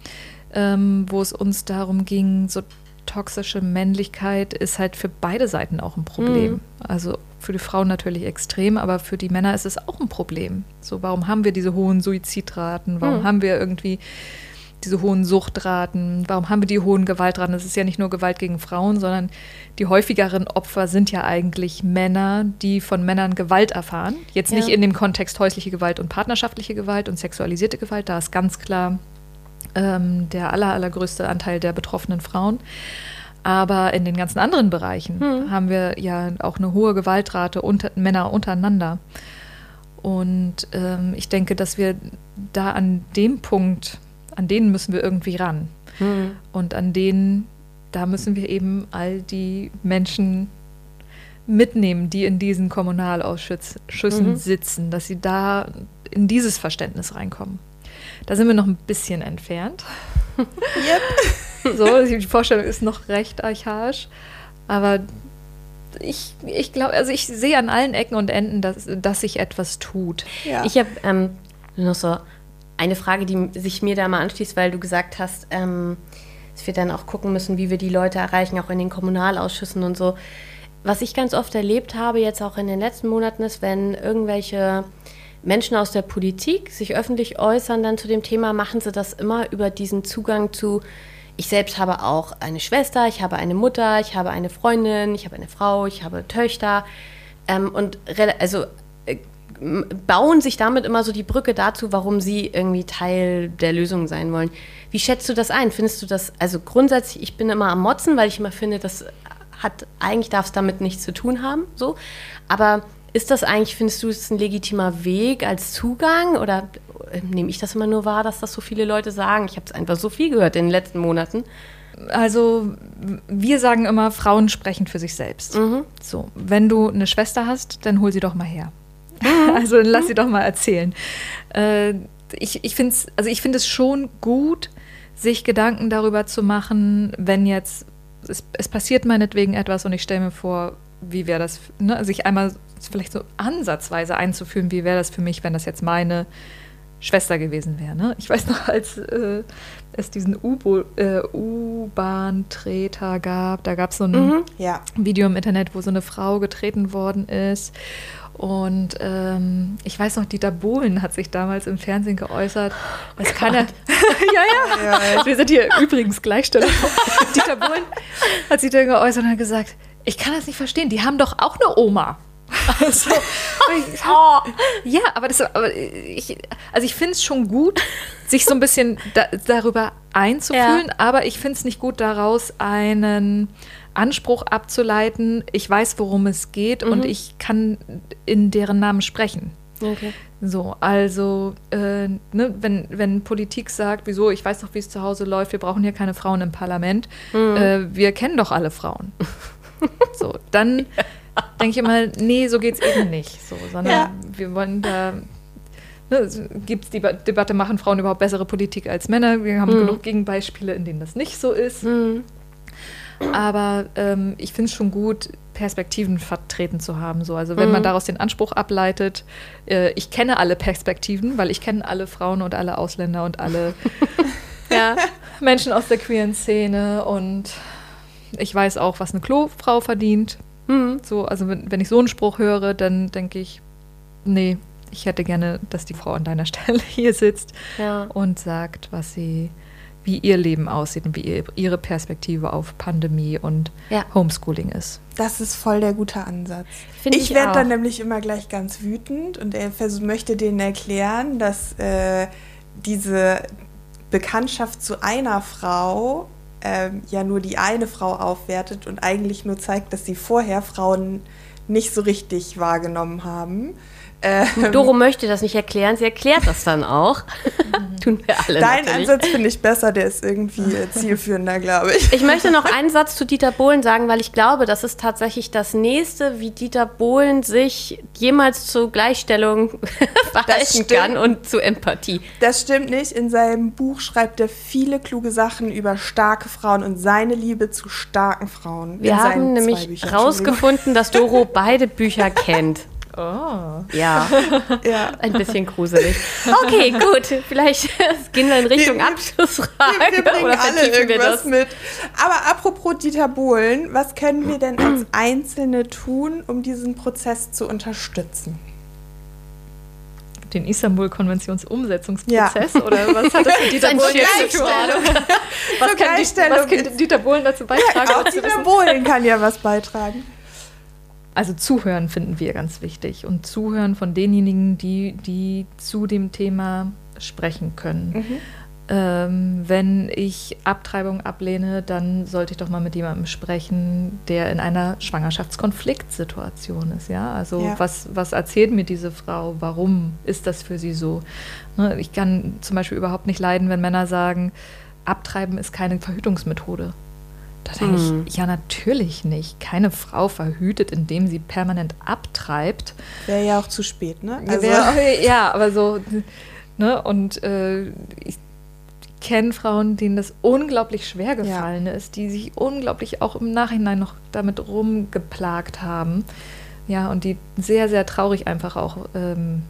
ähm, wo es uns darum ging, so toxische Männlichkeit ist halt für beide Seiten auch ein Problem. Mhm. Also für die Frauen natürlich extrem, aber für die Männer ist es auch ein Problem. So, warum haben wir diese hohen Suizidraten? Warum mhm. haben wir irgendwie diese hohen Suchtraten? Warum haben wir die hohen Gewaltraten? Es ist ja nicht nur Gewalt gegen Frauen, sondern die häufigeren Opfer sind ja eigentlich Männer, die von Männern Gewalt erfahren. Jetzt ja. nicht in dem Kontext häusliche Gewalt und partnerschaftliche Gewalt und sexualisierte Gewalt, da ist ganz klar ähm, der aller, allergrößte Anteil der betroffenen Frauen. Aber in den ganzen anderen Bereichen hm. haben wir ja auch eine hohe Gewaltrate unter Männer untereinander. Und ähm, ich denke, dass wir da an dem Punkt, an denen müssen wir irgendwie ran. Hm. Und an denen, da müssen wir eben all die Menschen mitnehmen, die in diesen Kommunalausschüssen mhm. sitzen, dass sie da in dieses Verständnis reinkommen. Da sind wir noch ein bisschen entfernt. [LAUGHS] Yep. so, die Vorstellung ist noch recht archaisch. Aber ich, ich glaube, also ich sehe an allen Ecken und Enden, dass, dass sich etwas tut. Ja. Ich habe ähm, noch so eine Frage, die sich mir da mal anschließt, weil du gesagt hast, ähm, dass wir dann auch gucken müssen, wie wir die Leute erreichen, auch in den Kommunalausschüssen und so. Was ich ganz oft erlebt habe, jetzt auch in den letzten Monaten, ist, wenn irgendwelche Menschen aus der Politik sich öffentlich äußern dann zu dem Thema, machen sie das immer über diesen Zugang zu, ich selbst habe auch eine Schwester, ich habe eine Mutter, ich habe eine Freundin, ich habe eine Frau, ich habe Töchter. Ähm, und also äh, bauen sich damit immer so die Brücke dazu, warum sie irgendwie Teil der Lösung sein wollen. Wie schätzt du das ein? Findest du das, also grundsätzlich, ich bin immer am Motzen, weil ich immer finde, das hat, eigentlich darf es damit nichts zu tun haben, so. Aber ist das eigentlich, findest du, es ein legitimer Weg als Zugang oder äh, nehme ich das immer nur wahr, dass das so viele Leute sagen? Ich habe es einfach so viel gehört in den letzten Monaten. Also wir sagen immer, Frauen sprechen für sich selbst. Mhm. So, wenn du eine Schwester hast, dann hol sie doch mal her. Mhm. [LAUGHS] Also lass sie doch mal erzählen. Äh, ich ich finde es also find es schon gut, sich Gedanken darüber zu machen, wenn jetzt es, es passiert meinetwegen etwas und ich stelle mir vor, wie wäre das, ne, sich einmal vielleicht so ansatzweise einzufühlen, wie wäre das für mich, wenn das jetzt meine Schwester gewesen wäre. Ne? Ich weiß noch, als äh, es diesen äh, U-Bahn-Treter gab, da gab es so ein mhm, ja. Video im Internet, wo so eine Frau getreten worden ist. Und ähm, ich weiß noch, Dieter Bohlen hat sich damals im Fernsehen geäußert. Das kann er. [LAUGHS] ja, ja, ja. Wir sind hier übrigens Gleichstellung. Dieter Bohlen hat sich dann geäußert und hat gesagt, ich kann das nicht verstehen, die haben doch auch eine Oma. [LAUGHS] Also, ich, oh. Ja, aber, das, aber ich, also ich finde es schon gut, sich so ein bisschen da, darüber einzufühlen, ja. aber ich finde es nicht gut, daraus einen Anspruch abzuleiten, ich weiß, worum es geht mhm. und ich kann in deren Namen sprechen. Okay. So, also, äh, ne, wenn, wenn Politik sagt, wieso, ich weiß doch, wie es zu Hause läuft, wir brauchen hier keine Frauen im Parlament, mhm. äh, wir kennen doch alle Frauen. [LAUGHS] so, dann denke ich immer, nee, so geht es eben nicht. So, sondern ja. wir wollen da. Ne, Gibt es die Debatte, machen Frauen überhaupt bessere Politik als Männer? Wir haben mhm. genug Gegenbeispiele, in denen das nicht so ist. Mhm. Aber ähm, ich finde es schon gut, Perspektiven vertreten zu haben. So. Also wenn mhm. man daraus den Anspruch ableitet, äh, ich kenne alle Perspektiven, weil ich kenne alle Frauen und alle Ausländer und alle [LAUGHS] ja, Menschen aus der queeren Szene und ich weiß auch, was eine Klofrau verdient. Mhm. So, also wenn, wenn ich so einen Spruch höre, dann denke ich, nee, ich hätte gerne, dass die Frau an deiner [LAUGHS] Stelle hier sitzt ja. und sagt, was sie, wie ihr Leben aussieht und wie ihre Perspektive auf Pandemie und ja. Homeschooling ist. Das ist voll der gute Ansatz. Find ich, ich werde dann nämlich immer gleich ganz wütend und er möchte denen erklären, dass äh, diese Bekanntschaft zu einer Frau ähm, ja nur die eine Frau aufwertet und eigentlich nur zeigt, dass sie vorher Frauen nicht so richtig wahrgenommen haben. Ähm, Doro möchte das nicht erklären, sie erklärt das dann auch. [LAUGHS] Tun wir alle. Dein natürlich. Ansatz finde ich besser, der ist irgendwie zielführender, glaube ich. Ich möchte noch einen Satz zu Dieter Bohlen sagen, weil ich glaube, das ist tatsächlich das nächste, wie Dieter Bohlen sich jemals zur Gleichstellung [LAUGHS] verhalten kann und zu Empathie. Das stimmt nicht. In seinem Buch schreibt er viele kluge Sachen über starke Frauen und seine Liebe zu starken Frauen. Wir haben nämlich herausgefunden, dass Doro [LAUGHS] beide Bücher kennt. Oh. Ja. [LAUGHS] ja. Ein bisschen gruselig. Okay, [LAUGHS] gut. Vielleicht [LAUGHS] gehen wir in Richtung wir, Abschlussfrage. Wir, wir bringen oder alle irgendwas mit. Aber apropos Dieter Bohlen, was können wir denn als [CLEARS THROAT] Einzelne tun, um diesen Prozess zu unterstützen? den Istanbul-Konventionsumsetzungsprozess ja. oder was hat das mit Dieter Bohlen zu tun? Was, kann, was kann Dieter Bohlen dazu beitragen? Ja, auch Dieter Bohlen kann ja was beitragen. Also zuhören finden wir ganz wichtig und zuhören von denjenigen, die, die zu dem Thema sprechen können. Mhm. Ähm, wenn ich Abtreibung ablehne, dann sollte ich doch mal mit jemandem sprechen, der in einer Schwangerschaftskonfliktsituation ist. Ja? Also ja. Was, was erzählt mir diese Frau? Warum ist das für sie so? Ne, ich kann zum Beispiel überhaupt nicht leiden, wenn Männer sagen, Abtreiben ist keine Verhütungsmethode. Da denke hm. ich, ja, natürlich nicht. Keine Frau verhütet, indem sie permanent abtreibt. Wäre ja auch zu spät, ne? Also Wär, ja, aber so, ne? Und äh, ich kenne Frauen, denen das unglaublich schwer gefallen ja. ist, die sich unglaublich auch im Nachhinein noch damit rumgeplagt haben. Ja, und die sehr, sehr traurig einfach auch ähm,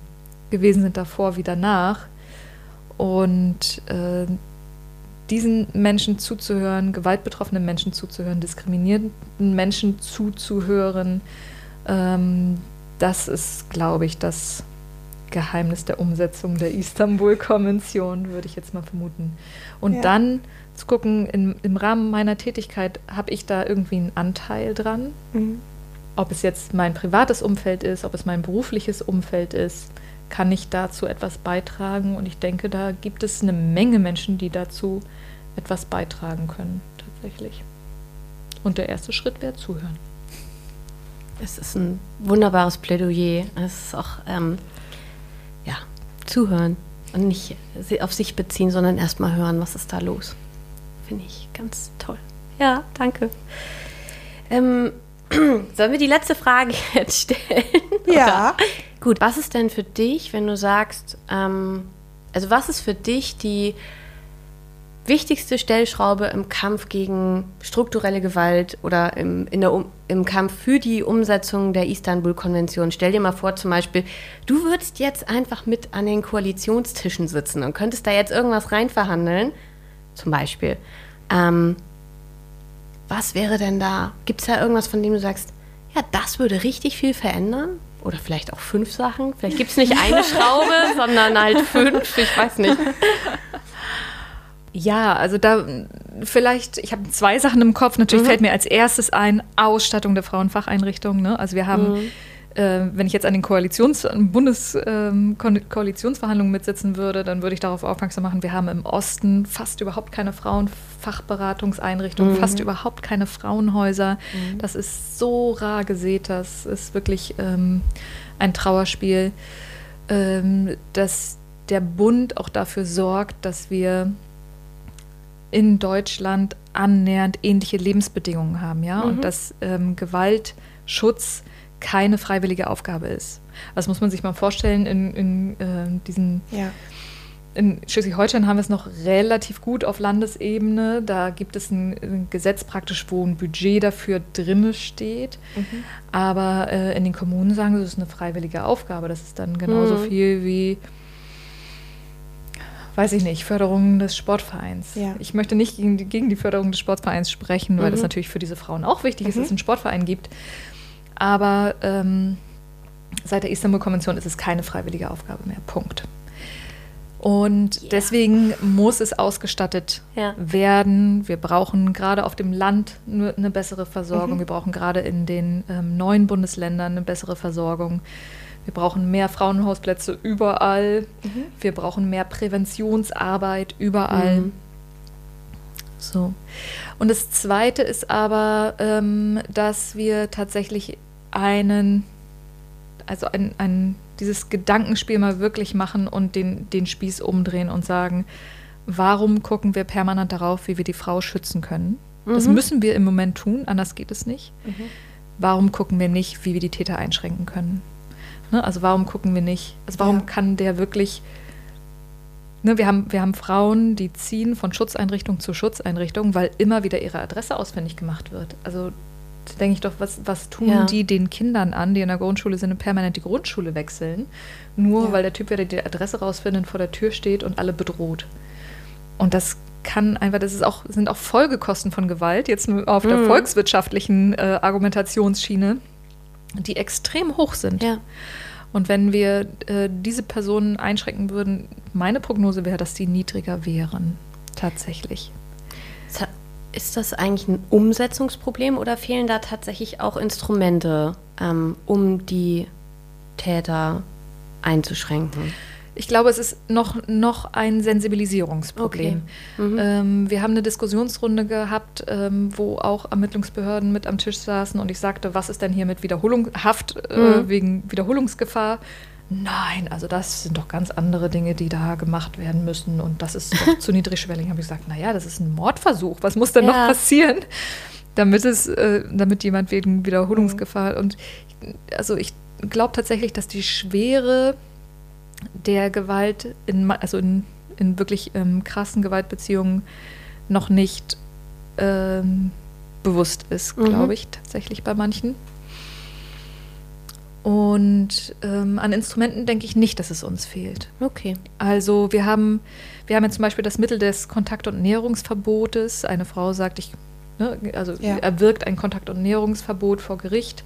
gewesen sind davor wie danach. Und äh, diesen Menschen zuzuhören, gewaltbetroffenen Menschen zuzuhören, diskriminierten Menschen zuzuhören, ähm, das ist, glaube ich, das Geheimnis der Umsetzung der Istanbul-Konvention, würde ich jetzt mal vermuten. Und ja. dann zu gucken, in, im Rahmen meiner Tätigkeit, habe ich da irgendwie einen Anteil dran? Mhm. Ob es jetzt mein privates Umfeld ist, ob es mein berufliches Umfeld ist, kann ich dazu etwas beitragen? Und ich denke, da gibt es eine Menge Menschen, die dazu etwas beitragen können, tatsächlich. Und der erste Schritt wäre zuhören. Es ist ein wunderbares Plädoyer. Es ist auch, ähm, ja, zuhören und nicht auf sich beziehen, sondern erstmal hören, was ist da los. Finde ich ganz toll. Ja, danke. Ähm, [CLEARS THROAT] sollen wir die letzte Frage [LAUGHS] jetzt stellen? Ja. Gut, was ist denn für dich, wenn du sagst, ähm, also was ist für dich die wichtigste Stellschraube im Kampf gegen strukturelle Gewalt oder im, in der, im Kampf für die Umsetzung der Istanbul-Konvention? Stell dir mal vor, zum Beispiel, du würdest jetzt einfach mit an den Koalitionstischen sitzen und könntest da jetzt irgendwas reinverhandeln, zum Beispiel. Ähm, was wäre denn da? Gibt es da irgendwas, von dem du sagst, ja, das würde richtig viel verändern? Oder vielleicht auch fünf Sachen? Vielleicht gibt es nicht eine [LAUGHS] Schraube, sondern halt fünf, ich weiß nicht. Ja, also da vielleicht, ich habe zwei Sachen im Kopf. Natürlich mhm. fällt mir als erstes ein, Ausstattung der Frauenfacheinrichtungen. Ne? Also wir haben mhm äh, wenn ich jetzt an den Koalitions Bundeskoalitionsverhandlungen ähm, mitsitzen würde, dann würde ich darauf aufmerksam machen, wir haben im Osten fast überhaupt keine Frauenfachberatungseinrichtungen, mhm. fast überhaupt keine Frauenhäuser. Mhm. Das ist so rar gesät, das ist wirklich ähm, ein Trauerspiel, ähm, dass der Bund auch dafür sorgt, dass wir in Deutschland annähernd ähnliche Lebensbedingungen haben, ja, mhm. und dass ähm, Gewaltschutz keine freiwillige Aufgabe ist. Das muss man sich mal vorstellen, in, in äh, diesen. Ja. In Schleswig-Holstein haben wir es noch relativ gut auf Landesebene. Da gibt es ein, ein Gesetz praktisch, wo ein Budget dafür drin steht. Mhm. Aber äh, in den Kommunen sagen sie, es ist eine freiwillige Aufgabe. Das ist dann genauso mhm. viel wie, weiß ich nicht, Förderung des Sportvereins. Ja. Ich möchte nicht gegen die, gegen die, Förderung des Sportvereins sprechen, weil mhm. das natürlich für diese Frauen auch wichtig ist, dass es mhm. einen Sportverein gibt. Aber ähm, seit der Istanbul-Konvention ist es keine freiwillige Aufgabe mehr. Punkt. Und yeah. deswegen muss es ausgestattet ja. werden. Wir brauchen gerade auf dem Land eine bessere Versorgung. Mhm. Wir brauchen gerade in den ähm, neuen Bundesländern eine bessere Versorgung. Wir brauchen mehr Frauenhausplätze überall. Mhm. Wir brauchen mehr Präventionsarbeit überall. Mhm. So. Und das Zweite ist aber, ähm, dass wir tatsächlich einen, also ein, ein, dieses Gedankenspiel mal wirklich machen und den, den Spieß umdrehen und sagen, warum gucken wir permanent darauf, wie wir die Frau schützen können? Mhm. Das müssen wir im Moment tun, anders geht es nicht. Mhm. Warum gucken wir nicht, wie wir die Täter einschränken können? Ne? Also warum gucken wir nicht, also warum ja. kann der wirklich Ne, wir, haben, wir haben Frauen, die ziehen von Schutzeinrichtung zu Schutzeinrichtung, weil immer wieder ihre Adresse ausfindig gemacht wird. Also denke ich doch, was, was tun ja. die den Kindern an, die in der Grundschule sind und permanent die Grundschule wechseln, nur ja. weil der Typ, der die Adresse rausfindet, vor der Tür steht und alle bedroht. Und das kann einfach, das ist auch, sind auch Folgekosten von Gewalt, jetzt nur auf mhm. der volkswirtschaftlichen äh, Argumentationsschiene, die extrem hoch sind. Ja. Und wenn wir äh, diese Personen einschränken würden, meine Prognose wäre, dass die niedriger wären, tatsächlich. Ist das eigentlich ein Umsetzungsproblem oder fehlen da tatsächlich auch Instrumente, ähm, um die Täter einzuschränken? Ich glaube, es ist noch, noch ein Sensibilisierungsproblem. Okay. Mhm. Ähm, wir haben eine Diskussionsrunde gehabt, ähm, wo auch Ermittlungsbehörden mit am Tisch saßen und ich sagte, was ist denn hier mit Wiederholung, Haft äh, mhm. wegen Wiederholungsgefahr? Nein, also das sind doch ganz andere Dinge, die da gemacht werden müssen und das ist doch [LAUGHS] zu niedrigschwellig. Habe ich gesagt, naja, das ist ein Mordversuch. Was muss denn ja. noch passieren, damit es, äh, damit jemand wegen Wiederholungsgefahr mhm. und also ich glaube tatsächlich, dass die Schwere der Gewalt in, also in, in wirklich ähm, krassen Gewaltbeziehungen noch nicht ähm, bewusst ist, mhm. glaube ich, tatsächlich bei manchen. Und ähm, an Instrumenten denke ich nicht, dass es uns fehlt. Okay. Also wir haben, wir haben jetzt zum Beispiel das Mittel des Kontakt- und Näherungsverbotes. Eine Frau sagt, ich, ne, also ja. erwirkt ein Kontakt- und Näherungsverbot vor Gericht.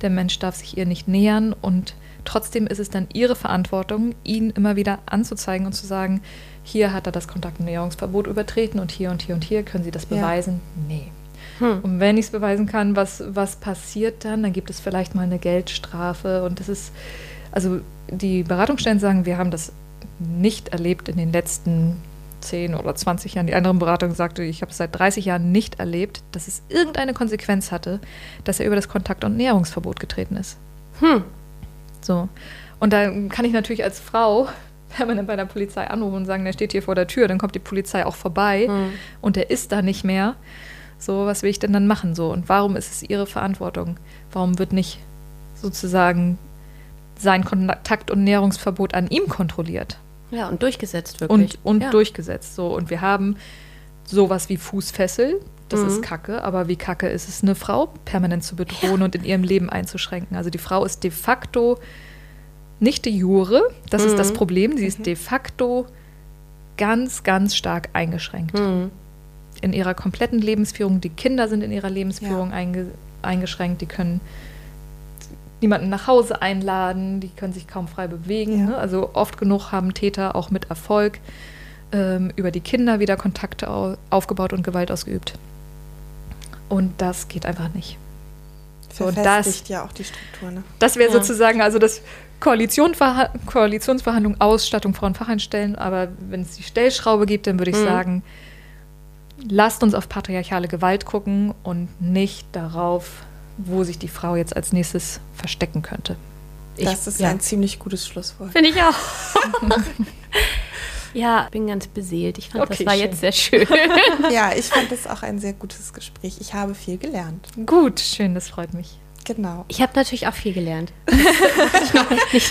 Der Mensch darf sich ihr nicht nähern und trotzdem ist es dann ihre Verantwortung, ihn immer wieder anzuzeigen und zu sagen, hier hat er das Kontakt- und Näherungsverbot übertreten und hier und hier und hier können Sie das beweisen. Ja. Nee. Hm. Und wenn ich es beweisen kann, was, was passiert dann, dann gibt es vielleicht mal eine Geldstrafe. Und das ist, also die Beratungsstellen sagen, wir haben das nicht erlebt in den letzten 10 oder 20 Jahren, die andere Beratung sagte, ich habe es seit 30 Jahren nicht erlebt, dass es irgendeine Konsequenz hatte, dass er über das Kontakt- und Näherungsverbot getreten ist. Hm. So. Und da kann ich natürlich als Frau permanent bei der Polizei anrufen und sagen, der steht hier vor der Tür, dann kommt die Polizei auch vorbei hm. und der ist da nicht mehr. So, was will ich denn dann machen? So, und warum ist es ihre Verantwortung? Warum wird nicht sozusagen sein Kontakt- und Näherungsverbot an ihm kontrolliert? Ja, und durchgesetzt wirklich. Und, und ja. durchgesetzt. So. Und wir haben sowas wie Fußfessel, das mhm. ist Kacke, aber wie Kacke ist es, eine Frau permanent zu bedrohen ja. und in ihrem Leben einzuschränken. Also die Frau ist de facto nicht de jure, das mhm. ist das mhm. Problem, sie ist mhm. de facto ganz, ganz stark eingeschränkt. Mhm. In ihrer kompletten Lebensführung, die Kinder sind in ihrer Lebensführung ja. einge eingeschränkt, die können niemanden nach Hause einladen, die können sich kaum frei bewegen. Ja. Ne? Also oft genug haben Täter auch mit Erfolg ähm, über die Kinder wieder Kontakte au aufgebaut und Gewalt ausgeübt. Und das geht einfach nicht. Verfestigt das, ja auch die Struktur. Ne? Das wäre ja. sozusagen also das Koalition Koalitionsverhandlung, Ausstattung Frauenfachanstellen. Aber wenn es die Stellschraube gibt, dann würde ich mhm. sagen, lasst uns auf patriarchale Gewalt gucken und nicht darauf, wo sich die Frau jetzt als nächstes verstecken könnte. Ich, das ist ja. ein ziemlich gutes Schlusswort. Finde ich auch. [LAUGHS] ja, bin ganz beseelt. Ich fand, okay, das war schön. jetzt sehr schön. ja, ich fand das auch ein sehr gutes Gespräch. Ich habe viel gelernt. Gut, schön, das freut mich. Genau. Ich habe natürlich auch viel gelernt. [LAUGHS]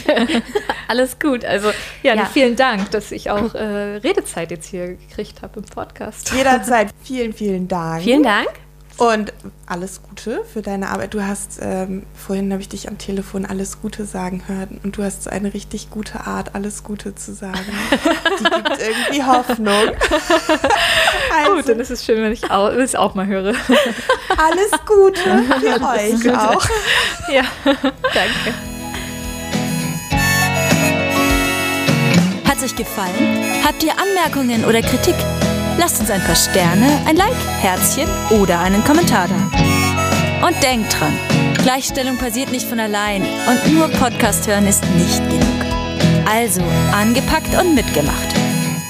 [LAUGHS] Alles gut. Also ja, ja, vielen Dank, dass ich auch äh, Redezeit jetzt hier gekriegt habe im Podcast. Jederzeit. [LAUGHS] Vielen, vielen Dank. Vielen Dank. Und alles Gute für deine Arbeit. Du hast, ähm, vorhin habe ich dich am Telefon alles Gute sagen hören und du hast so eine richtig gute Art, alles Gute zu sagen. Die gibt [LAUGHS] irgendwie Hoffnung. [LAUGHS] also, Gut, dann ist es schön, wenn ich auch, es auch mal höre. [LAUGHS] Alles Gute für alles euch Gute. auch. Ja, danke. Hat es euch gefallen? Habt ihr Anmerkungen oder Kritik? Lasst uns ein paar Sterne, ein Like, Herzchen oder einen Kommentar da. Und denkt dran, Gleichstellung passiert nicht von allein und nur Podcast hören ist nicht genug. Also angepackt und mitgemacht.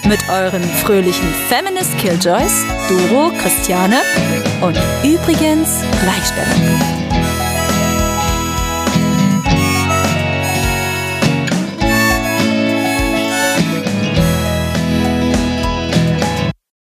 Mit euren fröhlichen Feminist Killjoys, Doro, Christiane und übrigens Gleichstellung.